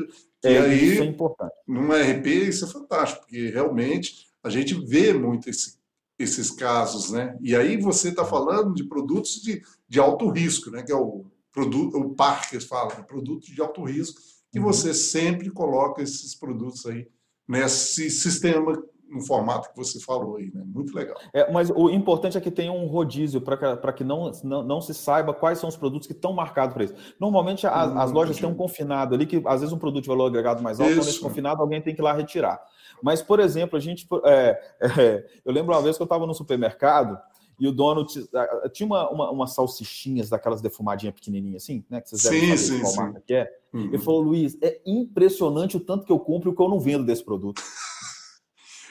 E é, aí, isso é importante. Num RP, isso é fantástico, porque realmente a gente vê muito esse, esses casos, né? E aí você está falando de produtos de, de alto risco, né? Que é o produto, o PAR que eles falam, produto de alto risco, que uhum. você sempre coloca esses produtos aí nesse sistema no formato que você falou aí, né? Muito legal. É, mas o importante é que tenha um rodízio para que não, não, não se saiba quais são os produtos que estão marcados para isso. Normalmente as, hum, as lojas têm um confinado ali, que às vezes um produto de valor agregado mais alto, quando esse confinado, alguém tem que ir lá retirar. Mas, por exemplo, a gente. É, *laughs* é, eu lembro uma vez que eu estava no supermercado e o dono tinha uma, uma, umas salsichinhas daquelas defumadinhas pequenininhas assim, né? Que vocês devem sim, saber sim, qual sim. marca que é. Uhum. Ele falou, Luiz, é impressionante o tanto que eu compro e o que eu não vendo desse produto.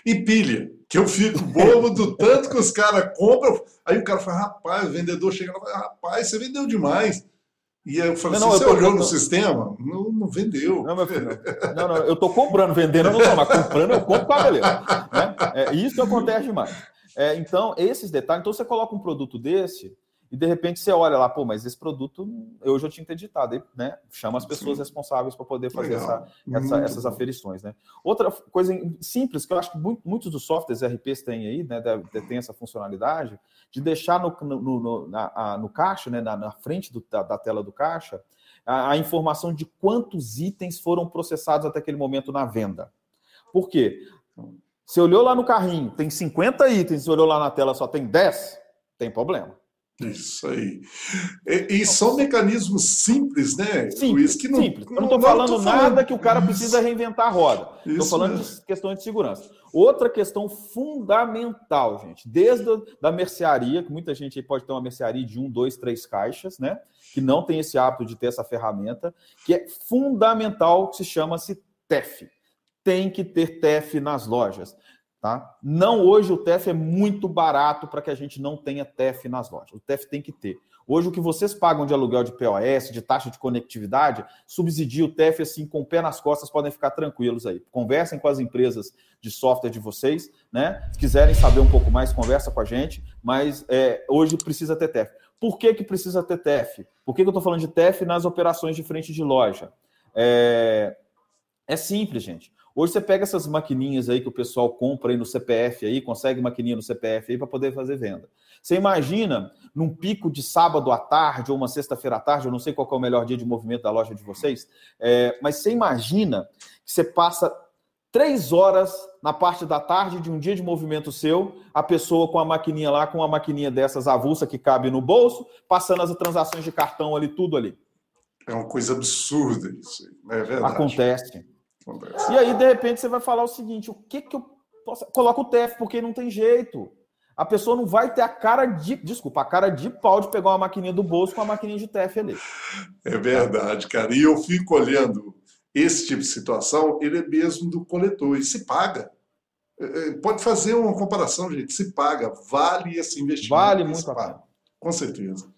E pilha, que eu fico bobo do tanto que os caras compram. Aí o cara fala, rapaz, o vendedor chega lá e fala, rapaz, você vendeu demais. E eu falei não, assim, não, você olhou no sistema? Não, não vendeu. Não, meu filho, não, não, eu estou comprando, vendendo eu não estou, mas comprando eu compro com a beleza. Né? É, isso acontece demais. É, então, esses detalhes, então você coloca um produto desse, e de repente você olha lá, pô, mas esse produto eu já tinha editado, né? Chama as pessoas Sim. responsáveis para poder fazer essa, essa, essas aferições, né? Outra coisa simples que eu acho que muitos dos softwares RPs têm aí, né? Tem essa funcionalidade de deixar no, no, no, na, no caixa, né? Na, na frente do, da, da, tela do caixa, a, a informação de quantos itens foram processados até aquele momento na venda. Por quê? Você olhou lá no carrinho, tem 50 itens, você olhou lá na tela, só tem 10, tem problema. Isso aí. E, e são mecanismos simples, né? Simples, que não, simples. Eu não estou falando, falando nada que o cara isso. precisa reinventar a roda. Estou falando de questões de segurança. Outra questão fundamental, gente, desde a, da mercearia, que muita gente pode ter uma mercearia de um, dois, três caixas, né? Que não tem esse hábito de ter essa ferramenta, que é fundamental, que se chama-se TEF. Tem que ter TEF nas lojas. Tá? Não hoje o TEF é muito barato para que a gente não tenha TEF nas lojas. O TEF tem que ter. Hoje o que vocês pagam de aluguel de POS, de taxa de conectividade, subsidia o TEF assim com o pé nas costas, podem ficar tranquilos aí. Conversem com as empresas de software de vocês, né? Se quiserem saber um pouco mais, conversa com a gente, mas é, hoje precisa ter TEF. Por que, que precisa ter TEF? Por que, que eu estou falando de TEF nas operações de frente de loja? É, é simples, gente. Hoje você pega essas maquininhas aí que o pessoal compra aí no CPF aí, consegue maquininha no CPF aí para poder fazer venda. Você imagina num pico de sábado à tarde ou uma sexta-feira à tarde, eu não sei qual é o melhor dia de movimento da loja de vocês, é, mas você imagina que você passa três horas na parte da tarde de um dia de movimento seu, a pessoa com a maquininha lá, com uma maquininha dessas avulsa que cabe no bolso, passando as transações de cartão ali, tudo ali. É uma coisa absurda isso, é verdade. Acontece. E aí, de repente, você vai falar o seguinte: o que que eu posso. Coloca o TEF, porque não tem jeito. A pessoa não vai ter a cara de. Desculpa, a cara de pau de pegar uma maquininha do bolso com a maquininha de TEF ali. É verdade, cara. E eu fico olhando esse tipo de situação, ele é mesmo do coletor, e se paga. É, é, pode fazer uma comparação, gente. Se paga, vale esse investimento. Vale muito a pena. Com certeza.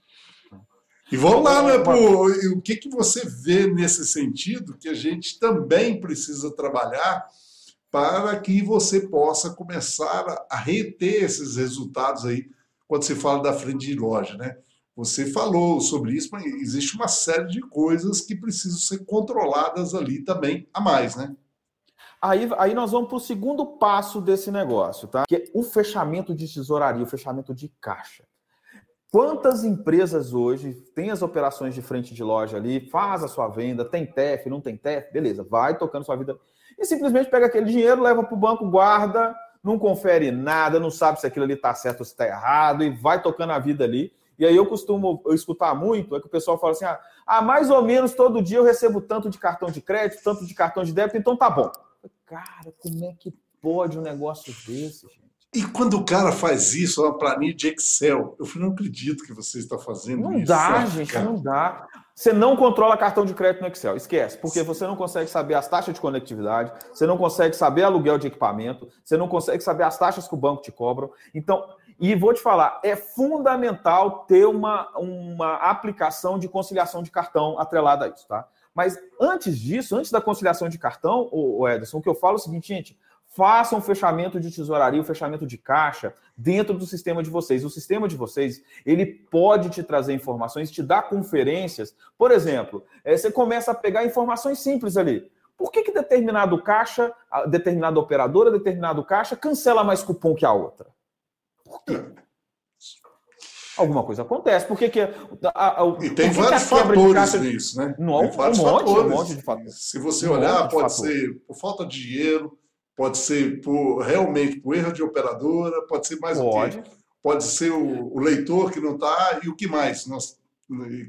E vamos lá, né, pro, o que, que você vê nesse sentido que a gente também precisa trabalhar para que você possa começar a reter esses resultados aí quando se fala da frente de loja, né? Você falou sobre isso, mas existe uma série de coisas que precisam ser controladas ali também a mais, né? Aí, aí nós vamos para o segundo passo desse negócio, tá? Que é o fechamento de tesouraria, o fechamento de caixa. Quantas empresas hoje têm as operações de frente de loja ali, faz a sua venda, tem TEF, não tem TEF, beleza, vai tocando sua vida e simplesmente pega aquele dinheiro, leva para o banco, guarda, não confere nada, não sabe se aquilo ali está certo ou se está errado e vai tocando a vida ali. E aí eu costumo eu escutar muito, é que o pessoal fala assim: ah, ah, mais ou menos todo dia eu recebo tanto de cartão de crédito, tanto de cartão de débito, então tá bom. Cara, como é que pode um negócio desse, gente? E quando o cara faz isso, uma planilha de Excel, eu não acredito que você está fazendo não isso. Não dá, gente, não dá. Você não controla cartão de crédito no Excel, esquece, porque você não consegue saber as taxas de conectividade, você não consegue saber aluguel de equipamento, você não consegue saber as taxas que o banco te cobra. Então, e vou te falar, é fundamental ter uma, uma aplicação de conciliação de cartão atrelada a isso, tá? Mas antes disso, antes da conciliação de cartão, o Ederson, o que eu falo é o seguinte, gente, façam um fechamento de tesouraria, um fechamento de caixa dentro do sistema de vocês. O sistema de vocês, ele pode te trazer informações, te dar conferências. Por exemplo, é, você começa a pegar informações simples ali. Por que, que determinado caixa, determinada operadora, determinado caixa cancela mais cupom que a outra? Por quê? Alguma coisa acontece. Por que, que a, a, a, e tem vários fatores caixa... nisso, né? Não, tem um monte, fatores. um monte de fatores. Se você olhar, um pode ser por falta de dinheiro, pode ser por realmente por erro de operadora, pode ser mais pode. o quê? Pode ser o, o leitor que não está e o que mais nós,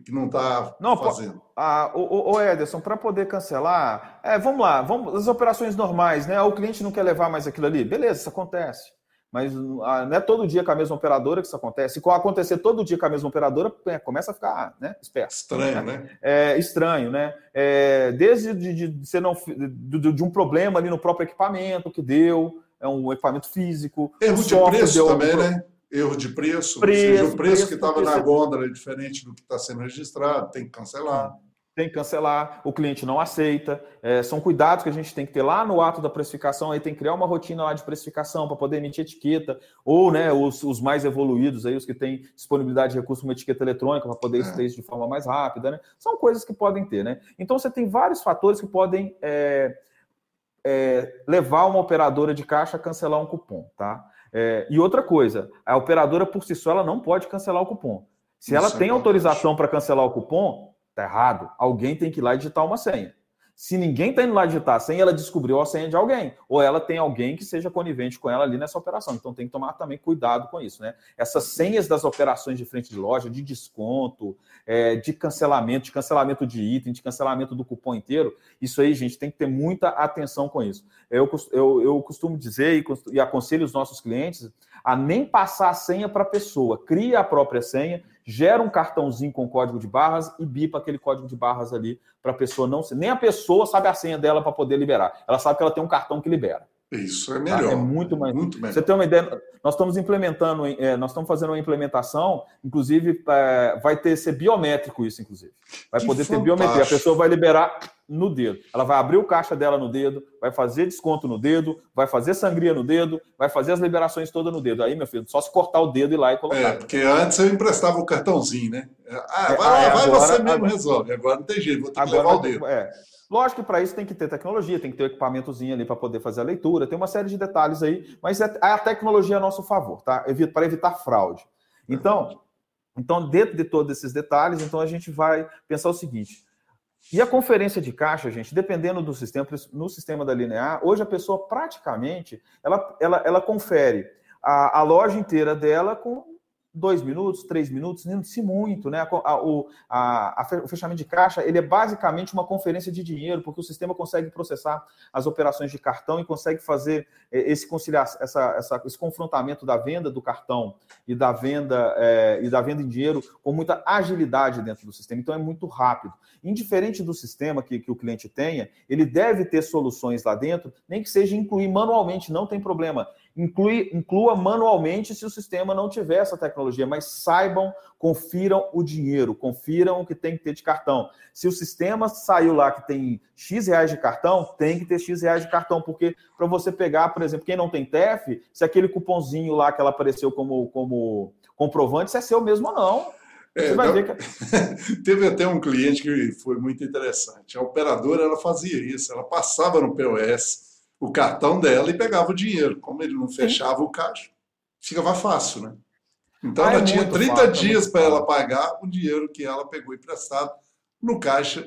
que não está fazendo. Ah, o, o Ederson, para poder cancelar, é, vamos lá, vamos as operações normais, né? O cliente não quer levar mais aquilo ali, beleza, isso acontece. Mas ah, não é todo dia com a mesma operadora que isso acontece. Se acontecer todo dia com a mesma operadora, é, começa a ficar né, esperto. Estranho, né? né? É, estranho, né? É, desde de, de, não, de, de, um problema ali no próprio equipamento que deu, é um equipamento físico. Erro de preço também, né? Erro de preço. preço seja, o preço, preço que estava na gôndola é diferente do que está sendo registrado, tem que cancelar tem que cancelar, o cliente não aceita. É, são cuidados que a gente tem que ter lá no ato da precificação, aí tem que criar uma rotina lá de precificação para poder emitir etiqueta, ou né, os, os, mais evoluídos, aí, os que têm disponibilidade de recurso, uma etiqueta eletrônica para poder é. isso de forma mais rápida. Né? São coisas que podem ter. Né? Então você tem vários fatores que podem é, é, levar uma operadora de caixa a cancelar um cupom. Tá? É, e outra coisa, a operadora por si só ela não pode cancelar o cupom. Se ela tem autorização para cancelar o cupom, Está errado. Alguém tem que ir lá e digitar uma senha. Se ninguém está indo lá digitar a senha, ela descobriu a senha de alguém. Ou ela tem alguém que seja conivente com ela ali nessa operação. Então tem que tomar também cuidado com isso, né? Essas senhas das operações de frente de loja, de desconto, é, de cancelamento, de cancelamento de item, de cancelamento do cupom inteiro, isso aí, gente, tem que ter muita atenção com isso. Eu, eu, eu costumo dizer e, e aconselho os nossos clientes a nem passar a senha para a pessoa. Cria a própria senha gera um cartãozinho com código de barras e bipa aquele código de barras ali para a pessoa não. Nem a pessoa sabe a senha dela para poder liberar. Ela sabe que ela tem um cartão que libera. Isso é melhor. Tá? É muito mais. Muito melhor. Você tem uma ideia? Nós estamos implementando, é, nós estamos fazendo uma implementação, inclusive é, vai ter ser biométrico isso, inclusive. Vai que poder fantástico. ter biometria. A pessoa vai liberar no dedo. Ela vai abrir o caixa dela no dedo, vai fazer desconto no dedo, vai fazer sangria no dedo, vai fazer as liberações todas no dedo. Aí, meu filho, só se cortar o dedo e ir lá e colocar. É, porque antes eu emprestava o cartãozinho, né? Ah, vai lá, é, vai agora, você mesmo agora, resolve. Agora não tem jeito, vou ter que levar o dedo. É. Lógico que para isso tem que ter tecnologia, tem que ter um equipamentozinho ali para poder fazer a leitura, tem uma série de detalhes aí, mas é a tecnologia a nosso favor, tá? Para evitar fraude. Então, então, dentro de todos esses detalhes, então a gente vai pensar o seguinte: e a conferência de caixa, gente, dependendo do sistema, no sistema da linear, hoje a pessoa praticamente ela, ela, ela confere a, a loja inteira dela com dois minutos, três minutos, se muito, né? A, o, a, a, o fechamento de caixa ele é basicamente uma conferência de dinheiro, porque o sistema consegue processar as operações de cartão e consegue fazer eh, esse conciliar essa, essa, esse confrontamento da venda do cartão e da venda é, e da venda em dinheiro com muita agilidade dentro do sistema. Então é muito rápido. Indiferente do sistema que, que o cliente tenha, ele deve ter soluções lá dentro, nem que seja incluir manualmente, não tem problema inclui, inclua manualmente se o sistema não tiver essa tecnologia, mas saibam, confiram o dinheiro, confiram o que tem que ter de cartão. Se o sistema saiu lá que tem X reais de cartão, tem que ter X reais de cartão, porque para você pegar, por exemplo, quem não tem TEF, se aquele cupomzinho lá que ela apareceu como, como comprovante, se é seu mesmo ou não. É, que... *laughs* Teve até um cliente que foi muito interessante. A operadora ela fazia isso, ela passava no POS o cartão dela e pegava o dinheiro. Como ele não fechava Sim. o caixa, ficava fácil, né? Então ah, ela é tinha 30 fácil, dias para ela pagar o dinheiro que ela pegou emprestado no caixa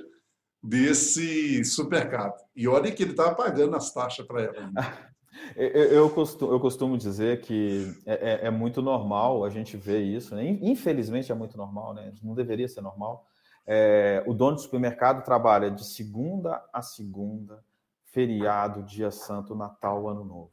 desse supermercado. E olha que ele estava pagando as taxas para ela. *laughs* Eu costumo, eu costumo dizer que é, é, é, muito normal a gente ver isso, né? infelizmente é muito normal, né? não deveria ser normal. É, o dono do supermercado trabalha de segunda a segunda, feriado, dia santo, Natal, Ano Novo.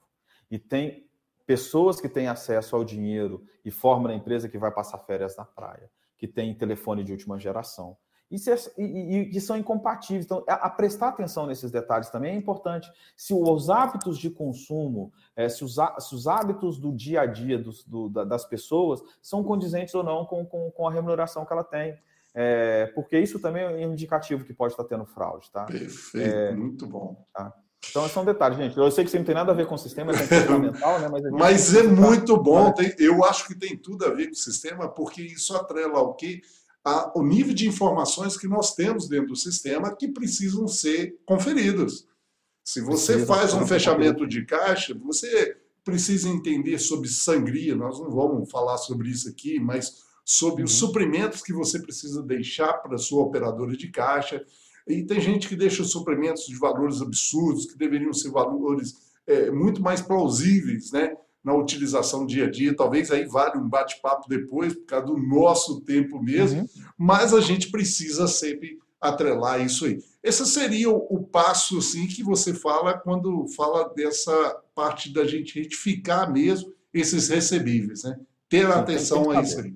E tem pessoas que têm acesso ao dinheiro e formam a empresa que vai passar férias na praia, que tem telefone de última geração, isso é, e, e, são incompatíveis. Então, a, a, prestar atenção nesses detalhes também é importante. Se os hábitos de consumo, é, se, os, se, os, hábitos do dia a dia dos, do, das pessoas são condizentes ou não com, com, com a remuneração que ela tem. É, porque isso também é um indicativo que pode estar tendo fraude, tá? Perfeito, é, muito bom. Tá? Então, são detalhes, gente. Eu sei que isso não tem nada a ver com o sistema, é *laughs* fundamental, né? Mas, Mas é muito bom. Tem, eu acho que tem tudo a ver com o sistema, porque isso atrela ao que a, o nível de informações que nós temos dentro do sistema que precisam ser conferidos. Se você Precisa, faz um fechamento de caixa, você precisa entender sobre sangria, nós não vamos falar sobre isso aqui, mas sobre uhum. os suprimentos que você precisa deixar para a sua operadora de caixa. E tem gente que deixa os suprimentos de valores absurdos, que deveriam ser valores é, muito mais plausíveis, né? na utilização dia a dia. Talvez aí vale um bate-papo depois, por causa do nosso tempo mesmo, uhum. mas a gente precisa sempre atrelar isso aí. Esse seria o, passo assim, que você fala quando fala dessa parte da gente retificar mesmo esses recebíveis, né? Ter atenção a isso aí.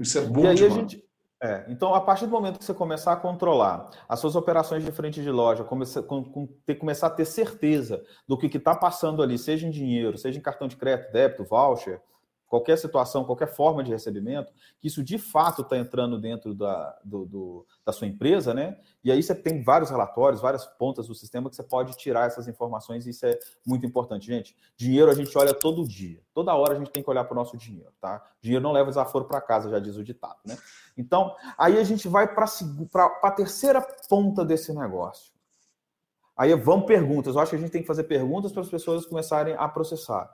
Isso é bom e aí demais. A gente, é, então, a partir do momento que você começar a controlar as suas operações de frente de loja, começar, com, com, ter, começar a ter certeza do que está passando ali, seja em dinheiro, seja em cartão de crédito, débito, voucher, qualquer situação, qualquer forma de recebimento, que isso de fato está entrando dentro da, do, do, da sua empresa, né? E aí você tem vários relatórios, várias pontas do sistema que você pode tirar essas informações, e isso é muito importante. Gente, dinheiro a gente olha todo dia, toda hora a gente tem que olhar para o nosso dinheiro, tá? Dinheiro não leva desaforo para casa, já diz o ditado, né? Então, aí a gente vai para a terceira ponta desse negócio. Aí vamos perguntas. Eu acho que a gente tem que fazer perguntas para as pessoas começarem a processar.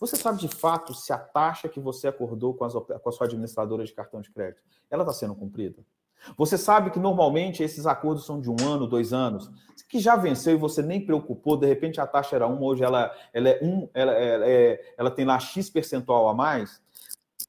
Você sabe de fato se a taxa que você acordou com, as, com a sua administradora de cartão de crédito, ela está sendo cumprida? Você sabe que normalmente esses acordos são de um ano, dois anos, que já venceu e você nem preocupou, de repente a taxa era uma, hoje ela, ela é um, ela, ela, é, ela tem lá X percentual a mais.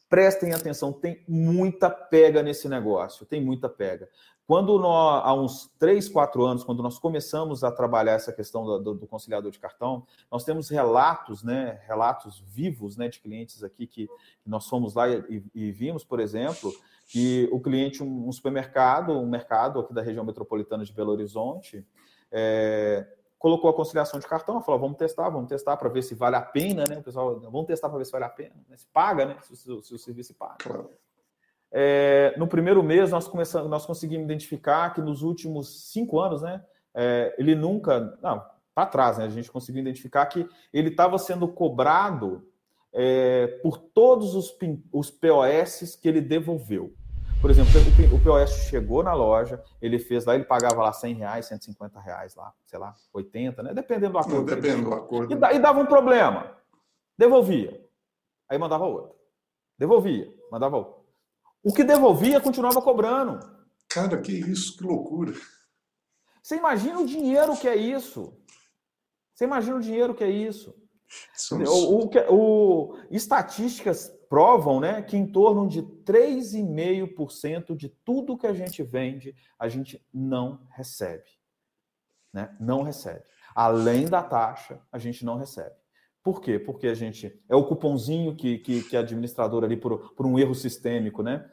Prestem atenção, tem muita pega nesse negócio, tem muita pega. Quando nós, há uns 3, 4 anos, quando nós começamos a trabalhar essa questão do, do, do, conciliador de cartão, nós temos relatos, né, relatos vivos né, de clientes aqui que, que nós fomos lá e, e, vimos, por exemplo, que o cliente, um, um, supermercado, um mercado aqui da região metropolitana de Belo Horizonte, é, colocou a conciliação de cartão, falou, vamos testar, vamos testar para ver se vale a pena, né? O pessoal, vamos testar para ver se vale a pena, né? se paga, né? Se, se, se o serviço paga. Claro. É, no primeiro mês, nós, começamos, nós conseguimos identificar que nos últimos cinco anos, né, é, ele nunca. Não, para trás, né, a gente conseguiu identificar que ele estava sendo cobrado é, por todos os, os POS que ele devolveu. Por exemplo, o POS chegou na loja, ele fez lá, ele pagava lá 100 reais, 150 reais lá, sei lá, 80, né? Dependendo do acordo. Dependendo do acordo. E, e dava um problema. Devolvia. Aí mandava outro. Devolvia, mandava outro. O que devolvia continuava cobrando. Cara, que isso, que loucura. Você imagina o dinheiro que é isso? Você imagina o dinheiro que é isso? O, o, o, estatísticas provam né, que em torno de 3,5% de tudo que a gente vende, a gente não recebe. Né? Não recebe. Além da taxa, a gente não recebe. Por quê? Porque a gente. É o cupomzinho que, que, que a administradora ali, por, por um erro sistêmico, né?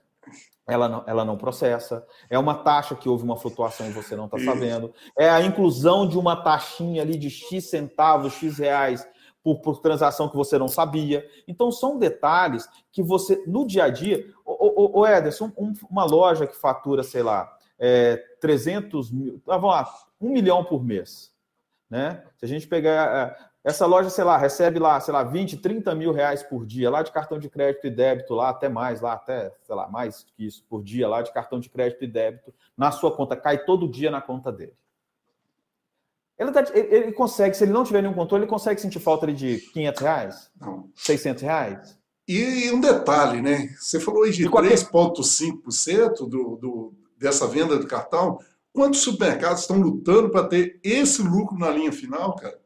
Ela não, ela não processa. É uma taxa que houve uma flutuação e você não está sabendo. É a inclusão de uma taxinha ali de X centavos, X reais por, por transação que você não sabia. Então, são detalhes que você, no dia a dia. O, o, o Ederson, um, uma loja que fatura, sei lá, é, 300 mil. Ah, vamos lá, um milhão por mês. Né? Se a gente pegar Essa loja, sei lá, recebe lá, sei lá, 20, 30 mil reais por dia lá de cartão de crédito e débito, lá até mais, lá até, sei lá, mais que isso por dia lá de cartão de crédito e débito na sua conta, cai todo dia na conta dele. Ele, tá, ele, ele consegue, se ele não tiver nenhum controle, ele consegue sentir falta de 500 reais? Não. 600 reais? E um detalhe, né? Você falou aí de 3,5% do, do, dessa venda do cartão. Quantos supermercados estão lutando para ter esse lucro na linha final, cara?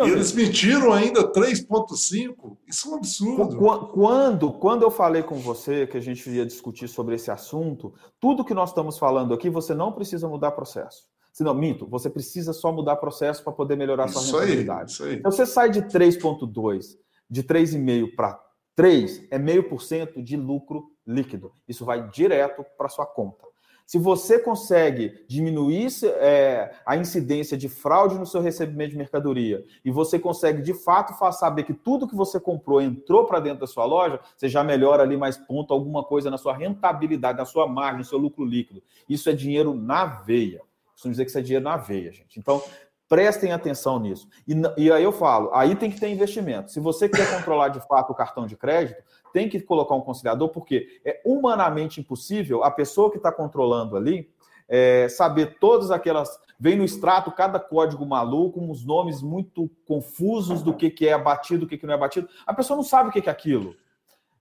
E eles mentiram ainda 3,5%. Isso é um absurdo. Quando, quando eu falei com você que a gente ia discutir sobre esse assunto, tudo que nós estamos falando aqui, você não precisa mudar processo. Se não, minto, você precisa só mudar processo para poder melhorar a sua isso rentabilidade. Aí, isso aí. Então, você sai de 3,2, de 3,5 para 3, é meio por cento de lucro líquido. Isso vai direto para sua conta. Se você consegue diminuir é, a incidência de fraude no seu recebimento de mercadoria e você consegue de fato saber que tudo que você comprou entrou para dentro da sua loja, você já melhora ali mais ponto, alguma coisa na sua rentabilidade, na sua margem, no seu lucro líquido. Isso é dinheiro na veia. Costumo dizer que isso é dinheiro na veia, gente. Então, prestem atenção nisso. E, e aí eu falo, aí tem que ter investimento. Se você quer controlar de fato o cartão de crédito, tem que colocar um conciliador, porque é humanamente impossível a pessoa que está controlando ali é, saber todas aquelas. Vem no extrato cada código maluco, uns nomes muito confusos do que, que é abatido, o que, que não é abatido. A pessoa não sabe o que, que é aquilo.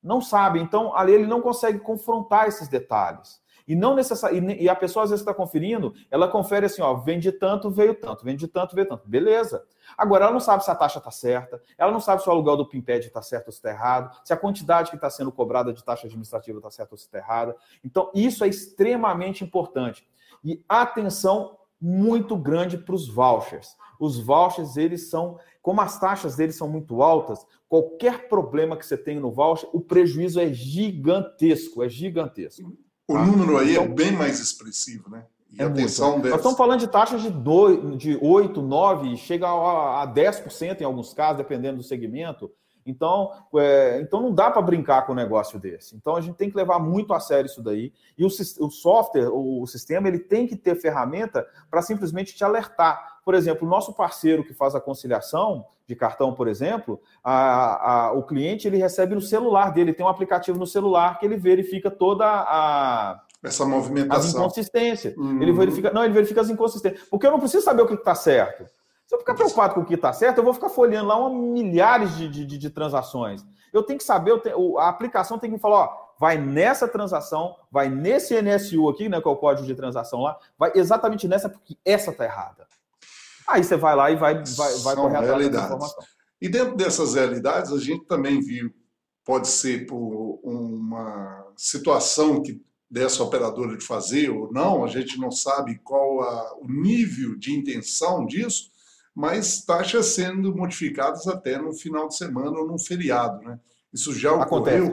Não sabe. Então, ali ele não consegue confrontar esses detalhes. E não necessariamente. E a pessoa, às vezes, está conferindo, ela confere assim: ó, vende tanto, veio tanto, vende tanto, veio tanto. Beleza. Agora, ela não sabe se a taxa está certa, ela não sabe se o aluguel do Pimped está certo ou se está errado, se a quantidade que está sendo cobrada de taxa administrativa está certa ou se está errada. Então, isso é extremamente importante. E atenção muito grande para os vouchers. Os vouchers, eles são, como as taxas deles são muito altas, qualquer problema que você tenha no voucher, o prejuízo é gigantesco, é gigantesco. O tá? número aí é então, é bem mais expressivo, né? E é atenção muito. Nós estamos falando de taxas de, 2, de 8, 9, chega a, a 10% em alguns casos, dependendo do segmento. Então, é, então não dá para brincar com um negócio desse. Então a gente tem que levar muito a sério isso daí. E o, o software, o, o sistema, ele tem que ter ferramenta para simplesmente te alertar. Por exemplo, o nosso parceiro que faz a conciliação de cartão, por exemplo, a, a, o cliente ele recebe no celular dele, tem um aplicativo no celular que ele verifica toda a essa movimentação. As inconsistências. Uhum. Ele verifica, não, ele verifica as inconsistências. Porque eu não preciso saber o que está certo. Se eu ficar preocupado com o que está certo, eu vou ficar folheando lá uma, milhares de, de, de, transações. Eu tenho que saber, tenho, a aplicação tem que me falar, ó, vai nessa transação, vai nesse NSU aqui, né, que é o código de transação lá, vai exatamente nessa, porque essa está errada. Aí você vai lá e vai, vai, vai correr atrás dessa informação. E dentro dessas realidades, a gente também viu, pode ser por uma situação que dessa operadora de fazer ou não, a gente não sabe qual a, o nível de intenção disso, mas taxas sendo modificadas até no final de semana ou num feriado, né? Isso já ocorreu?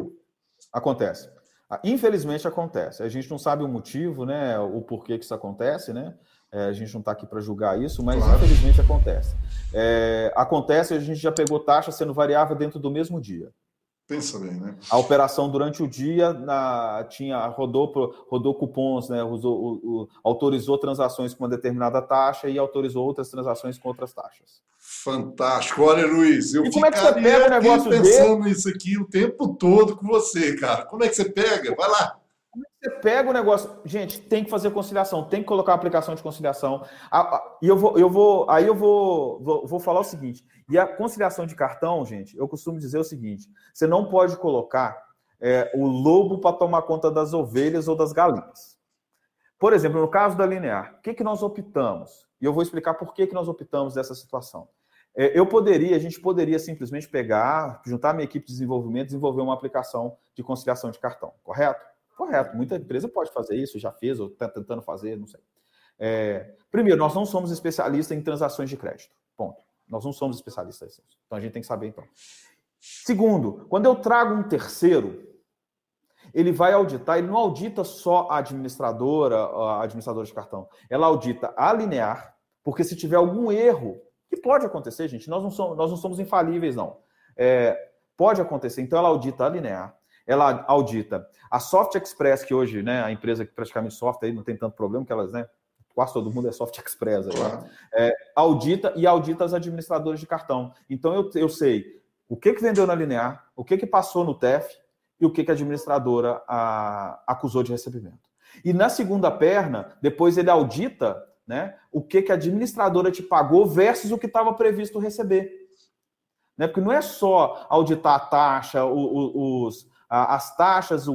Acontece. acontece. Ah, infelizmente acontece. A gente não sabe o motivo, né? O porquê que isso acontece, né? É, a gente não está aqui para julgar isso, mas claro. infelizmente acontece. É, acontece, a gente já pegou taxa sendo variável dentro do mesmo dia. Pensa bem, né? A operação durante o dia na, tinha rodou, rodou cupons, né? Usou, o, o, autorizou transações com uma determinada taxa e autorizou outras transações com outras taxas. Fantástico. Olha, Luiz, eu e como é que você pega o negócio pensando dele? nisso aqui o tempo todo com você, cara. Como é que você pega? Vai lá. Você pega o negócio, gente, tem que fazer conciliação, tem que colocar a aplicação de conciliação. E eu vou, eu vou, aí eu vou, vou, vou falar o seguinte: e a conciliação de cartão, gente, eu costumo dizer o seguinte: você não pode colocar é, o lobo para tomar conta das ovelhas ou das galinhas. Por exemplo, no caso da linear, o que, que nós optamos? E eu vou explicar por que, que nós optamos dessa situação. É, eu poderia, a gente poderia simplesmente pegar, juntar minha equipe de desenvolvimento, desenvolver uma aplicação de conciliação de cartão, correto? Correto, muita empresa pode fazer isso, já fez ou está tentando fazer, não sei. É, primeiro, nós não somos especialistas em transações de crédito. Ponto. Nós não somos especialistas nisso. Então a gente tem que saber então. Segundo, quando eu trago um terceiro, ele vai auditar, ele não audita só a administradora, a administradora de cartão. Ela audita a linear, porque se tiver algum erro, que pode acontecer, gente, nós não somos, nós não somos infalíveis, não. É, pode acontecer. Então ela audita a linear, ela audita a Soft Express, que hoje, né, a empresa que praticamente software aí não tem tanto problema, que elas, né, quase todo mundo é Soft Express. É, audita e audita as administradoras de cartão. Então eu, eu sei o que, que vendeu na linear, o que, que passou no TEF e o que, que a administradora a, acusou de recebimento. E na segunda perna, depois ele audita né, o que, que a administradora te pagou versus o que estava previsto receber. Né? Porque não é só auditar a taxa, os, as taxas,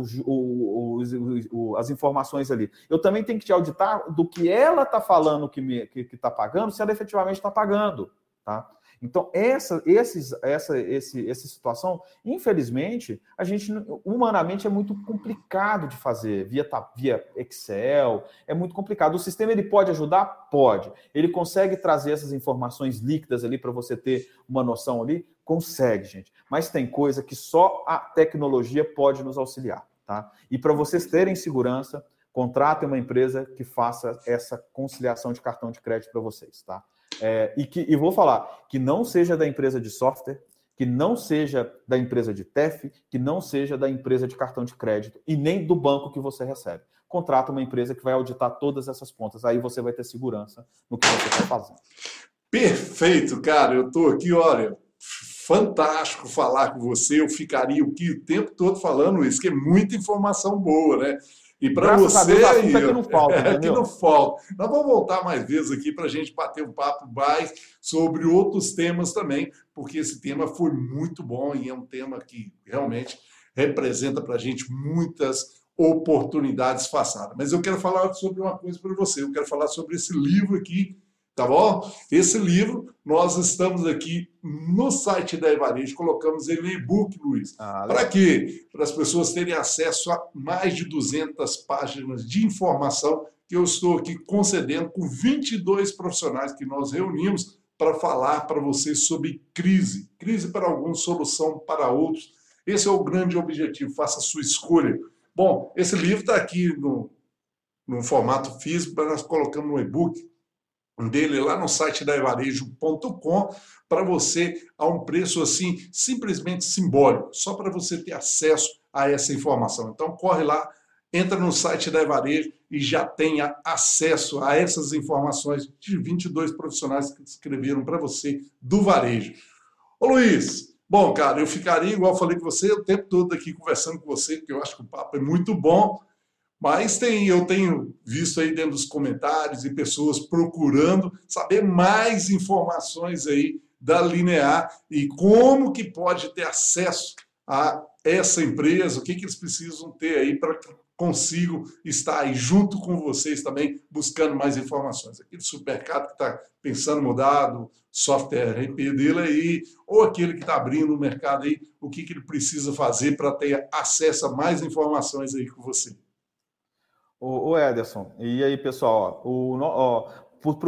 as informações ali. Eu também tenho que te auditar do que ela está falando que está tá pagando, se ela efetivamente está pagando. Tá? Então, essa, esses, essa, esse, essa situação, infelizmente, a gente, humanamente, é muito complicado de fazer via, via Excel, é muito complicado. O sistema ele pode ajudar? Pode. Ele consegue trazer essas informações líquidas ali para você ter uma noção ali? Consegue, gente. Mas tem coisa que só a tecnologia pode nos auxiliar, tá? E para vocês terem segurança, contratem uma empresa que faça essa conciliação de cartão de crédito para vocês, tá? É, e, que, e vou falar que não seja da empresa de software, que não seja da empresa de TEF, que não seja da empresa de cartão de crédito e nem do banco que você recebe. Contrata uma empresa que vai auditar todas essas pontas. Aí você vai ter segurança no que você está fazendo. Perfeito, cara. Eu estou aqui, olha, fantástico falar com você. Eu ficaria aqui o tempo todo falando isso, que é muita informação boa, né? E para você. Deus, aí, é que não falta, é, que não falta. Nós vamos voltar mais vezes aqui para a gente bater um papo mais sobre outros temas também, porque esse tema foi muito bom e é um tema que realmente representa para a gente muitas oportunidades passadas. Mas eu quero falar sobre uma coisa para você. Eu quero falar sobre esse livro aqui tá bom? Esse livro, nós estamos aqui no site da Evarejo, colocamos ele em e-book, Luiz. Ah, Para quê? Para as pessoas terem acesso a mais de 200 páginas de informação que eu estou aqui concedendo com 22 profissionais que nós reunimos para falar para vocês sobre crise. Crise para alguns, solução para outros. Esse é o grande objetivo, faça a sua escolha. Bom, esse livro está aqui no, no formato físico, mas nós colocamos no e-book dele lá no site da evarejo.com para você a um preço assim simplesmente simbólico, só para você ter acesso a essa informação. Então corre lá, entra no site da Evarejo e já tenha acesso a essas informações de 22 profissionais que escreveram para você do varejo. Ô Luiz, bom, cara, eu ficaria igual falei com você o tempo todo aqui conversando com você, porque eu acho que o papo é muito bom. Mas tem, eu tenho visto aí dentro dos comentários e pessoas procurando saber mais informações aí da Linear e como que pode ter acesso a essa empresa, o que, que eles precisam ter aí para que consigam estar aí junto com vocês também, buscando mais informações. Aquele supermercado que está pensando mudar o software RP dele aí, ou aquele que está abrindo o mercado aí, o que, que ele precisa fazer para ter acesso a mais informações aí com você. O, o Ederson, e aí, pessoal, o, ó,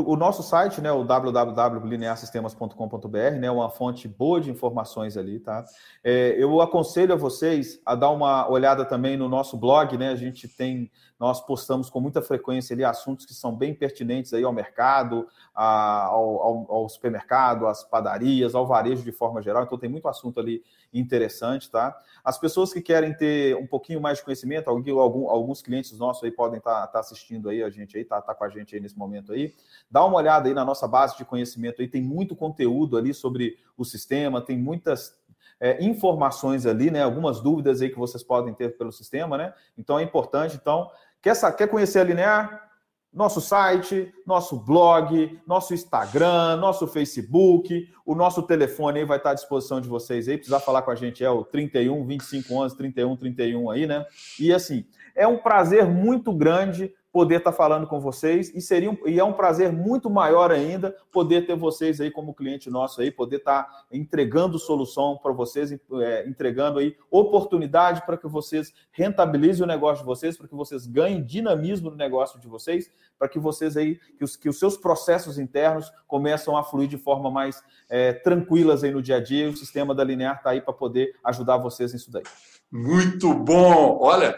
o nosso site, né, o www.linearsistemas.com.br, né, uma fonte boa de informações ali, tá? É, eu aconselho a vocês a dar uma olhada também no nosso blog, né? A gente tem, nós postamos com muita frequência ali assuntos que são bem pertinentes aí ao mercado, a, ao, ao, supermercado, às padarias, ao varejo de forma geral. Então tem muito assunto ali interessante, tá? As pessoas que querem ter um pouquinho mais de conhecimento, algum, alguns clientes nossos aí podem estar tá, tá assistindo aí a gente aí, tá, tá com a gente aí nesse momento aí. Dá uma olhada aí na nossa base de conhecimento aí, tem muito conteúdo ali sobre o sistema, tem muitas é, informações ali, né? Algumas dúvidas aí que vocês podem ter pelo sistema, né? Então é importante. Então, quer, quer conhecer a Linear? Nosso site, nosso blog, nosso Instagram, nosso Facebook, o nosso telefone aí vai estar à disposição de vocês aí. Precisar falar com a gente é o 31 25 11 31 31 aí, né? E assim, é um prazer muito grande poder estar falando com vocês e seria um, e é um prazer muito maior ainda poder ter vocês aí como cliente nosso aí, poder estar entregando solução para vocês, é, entregando aí oportunidade para que vocês rentabilizem o negócio de vocês, para que vocês ganhem dinamismo no negócio de vocês, para que vocês aí que os, que os seus processos internos começam a fluir de forma mais é, tranquilas aí no dia a dia. E o sistema da Linear está aí para poder ajudar vocês nisso daí. Muito bom. Olha,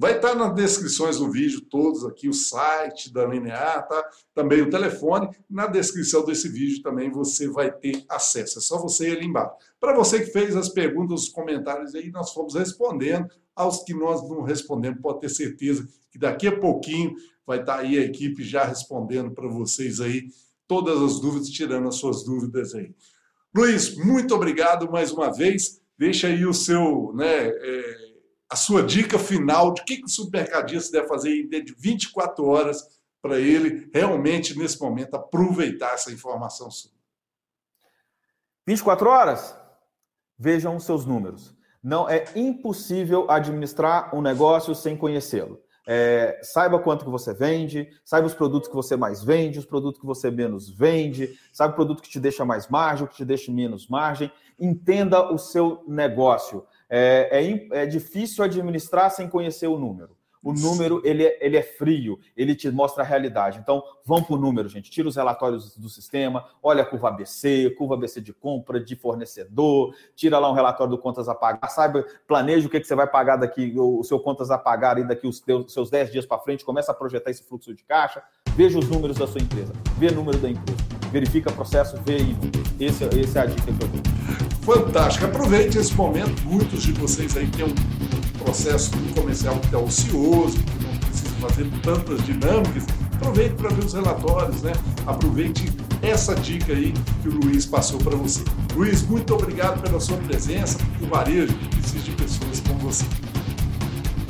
Vai estar nas descrições do vídeo todos aqui, o site da Linear, tá? Também o telefone. Na descrição desse vídeo também você vai ter acesso. É só você ir ali embaixo. Para você que fez as perguntas, os comentários aí, nós fomos respondendo. Aos que nós não respondemos, pode ter certeza que daqui a pouquinho vai estar aí a equipe já respondendo para vocês aí todas as dúvidas, tirando as suas dúvidas aí. Luiz, muito obrigado mais uma vez. Deixa aí o seu, né, é a sua dica final de que, que o supermercadista deve fazer em de 24 horas para ele realmente, nesse momento, aproveitar essa informação sua. 24 horas? Vejam os seus números. Não é impossível administrar um negócio sem conhecê-lo. É, saiba quanto que você vende, saiba os produtos que você mais vende, os produtos que você menos vende, saiba o produto que te deixa mais margem, o que te deixa menos margem. Entenda o seu negócio é, é, é difícil administrar sem conhecer o número. O número ele é, ele é frio, ele te mostra a realidade. Então, vamos para o número, gente. Tira os relatórios do sistema, olha a curva ABC, curva ABC de compra, de fornecedor, tira lá um relatório do contas a pagar, saiba, planeja o que, que você vai pagar daqui, o seu contas a pagar aí daqui os teus, seus 10 dias para frente, começa a projetar esse fluxo de caixa, veja os números da sua empresa, vê o número da empresa, verifica processo, vê aí. Esse, esse é a dica que eu dou fantástico. Aproveite esse momento. Muitos de vocês aí têm um processo comercial que está ocioso, que não precisa fazer tantas dinâmicas. Aproveite para ver os relatórios, né? Aproveite essa dica aí que o Luiz passou para você. Luiz, muito obrigado pela sua presença. O varejo precisa de pessoas como você.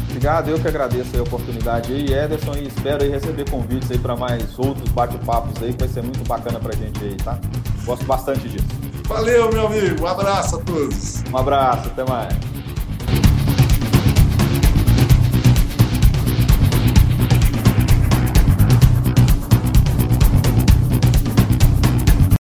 Obrigado, eu que agradeço a oportunidade aí, Ederson, e espero aí receber convites aí para mais outros bate-papos aí, que vai ser muito bacana para a gente aí, tá? Gosto bastante disso. Valeu, meu amigo. Um abraço a todos. Um abraço, até mais.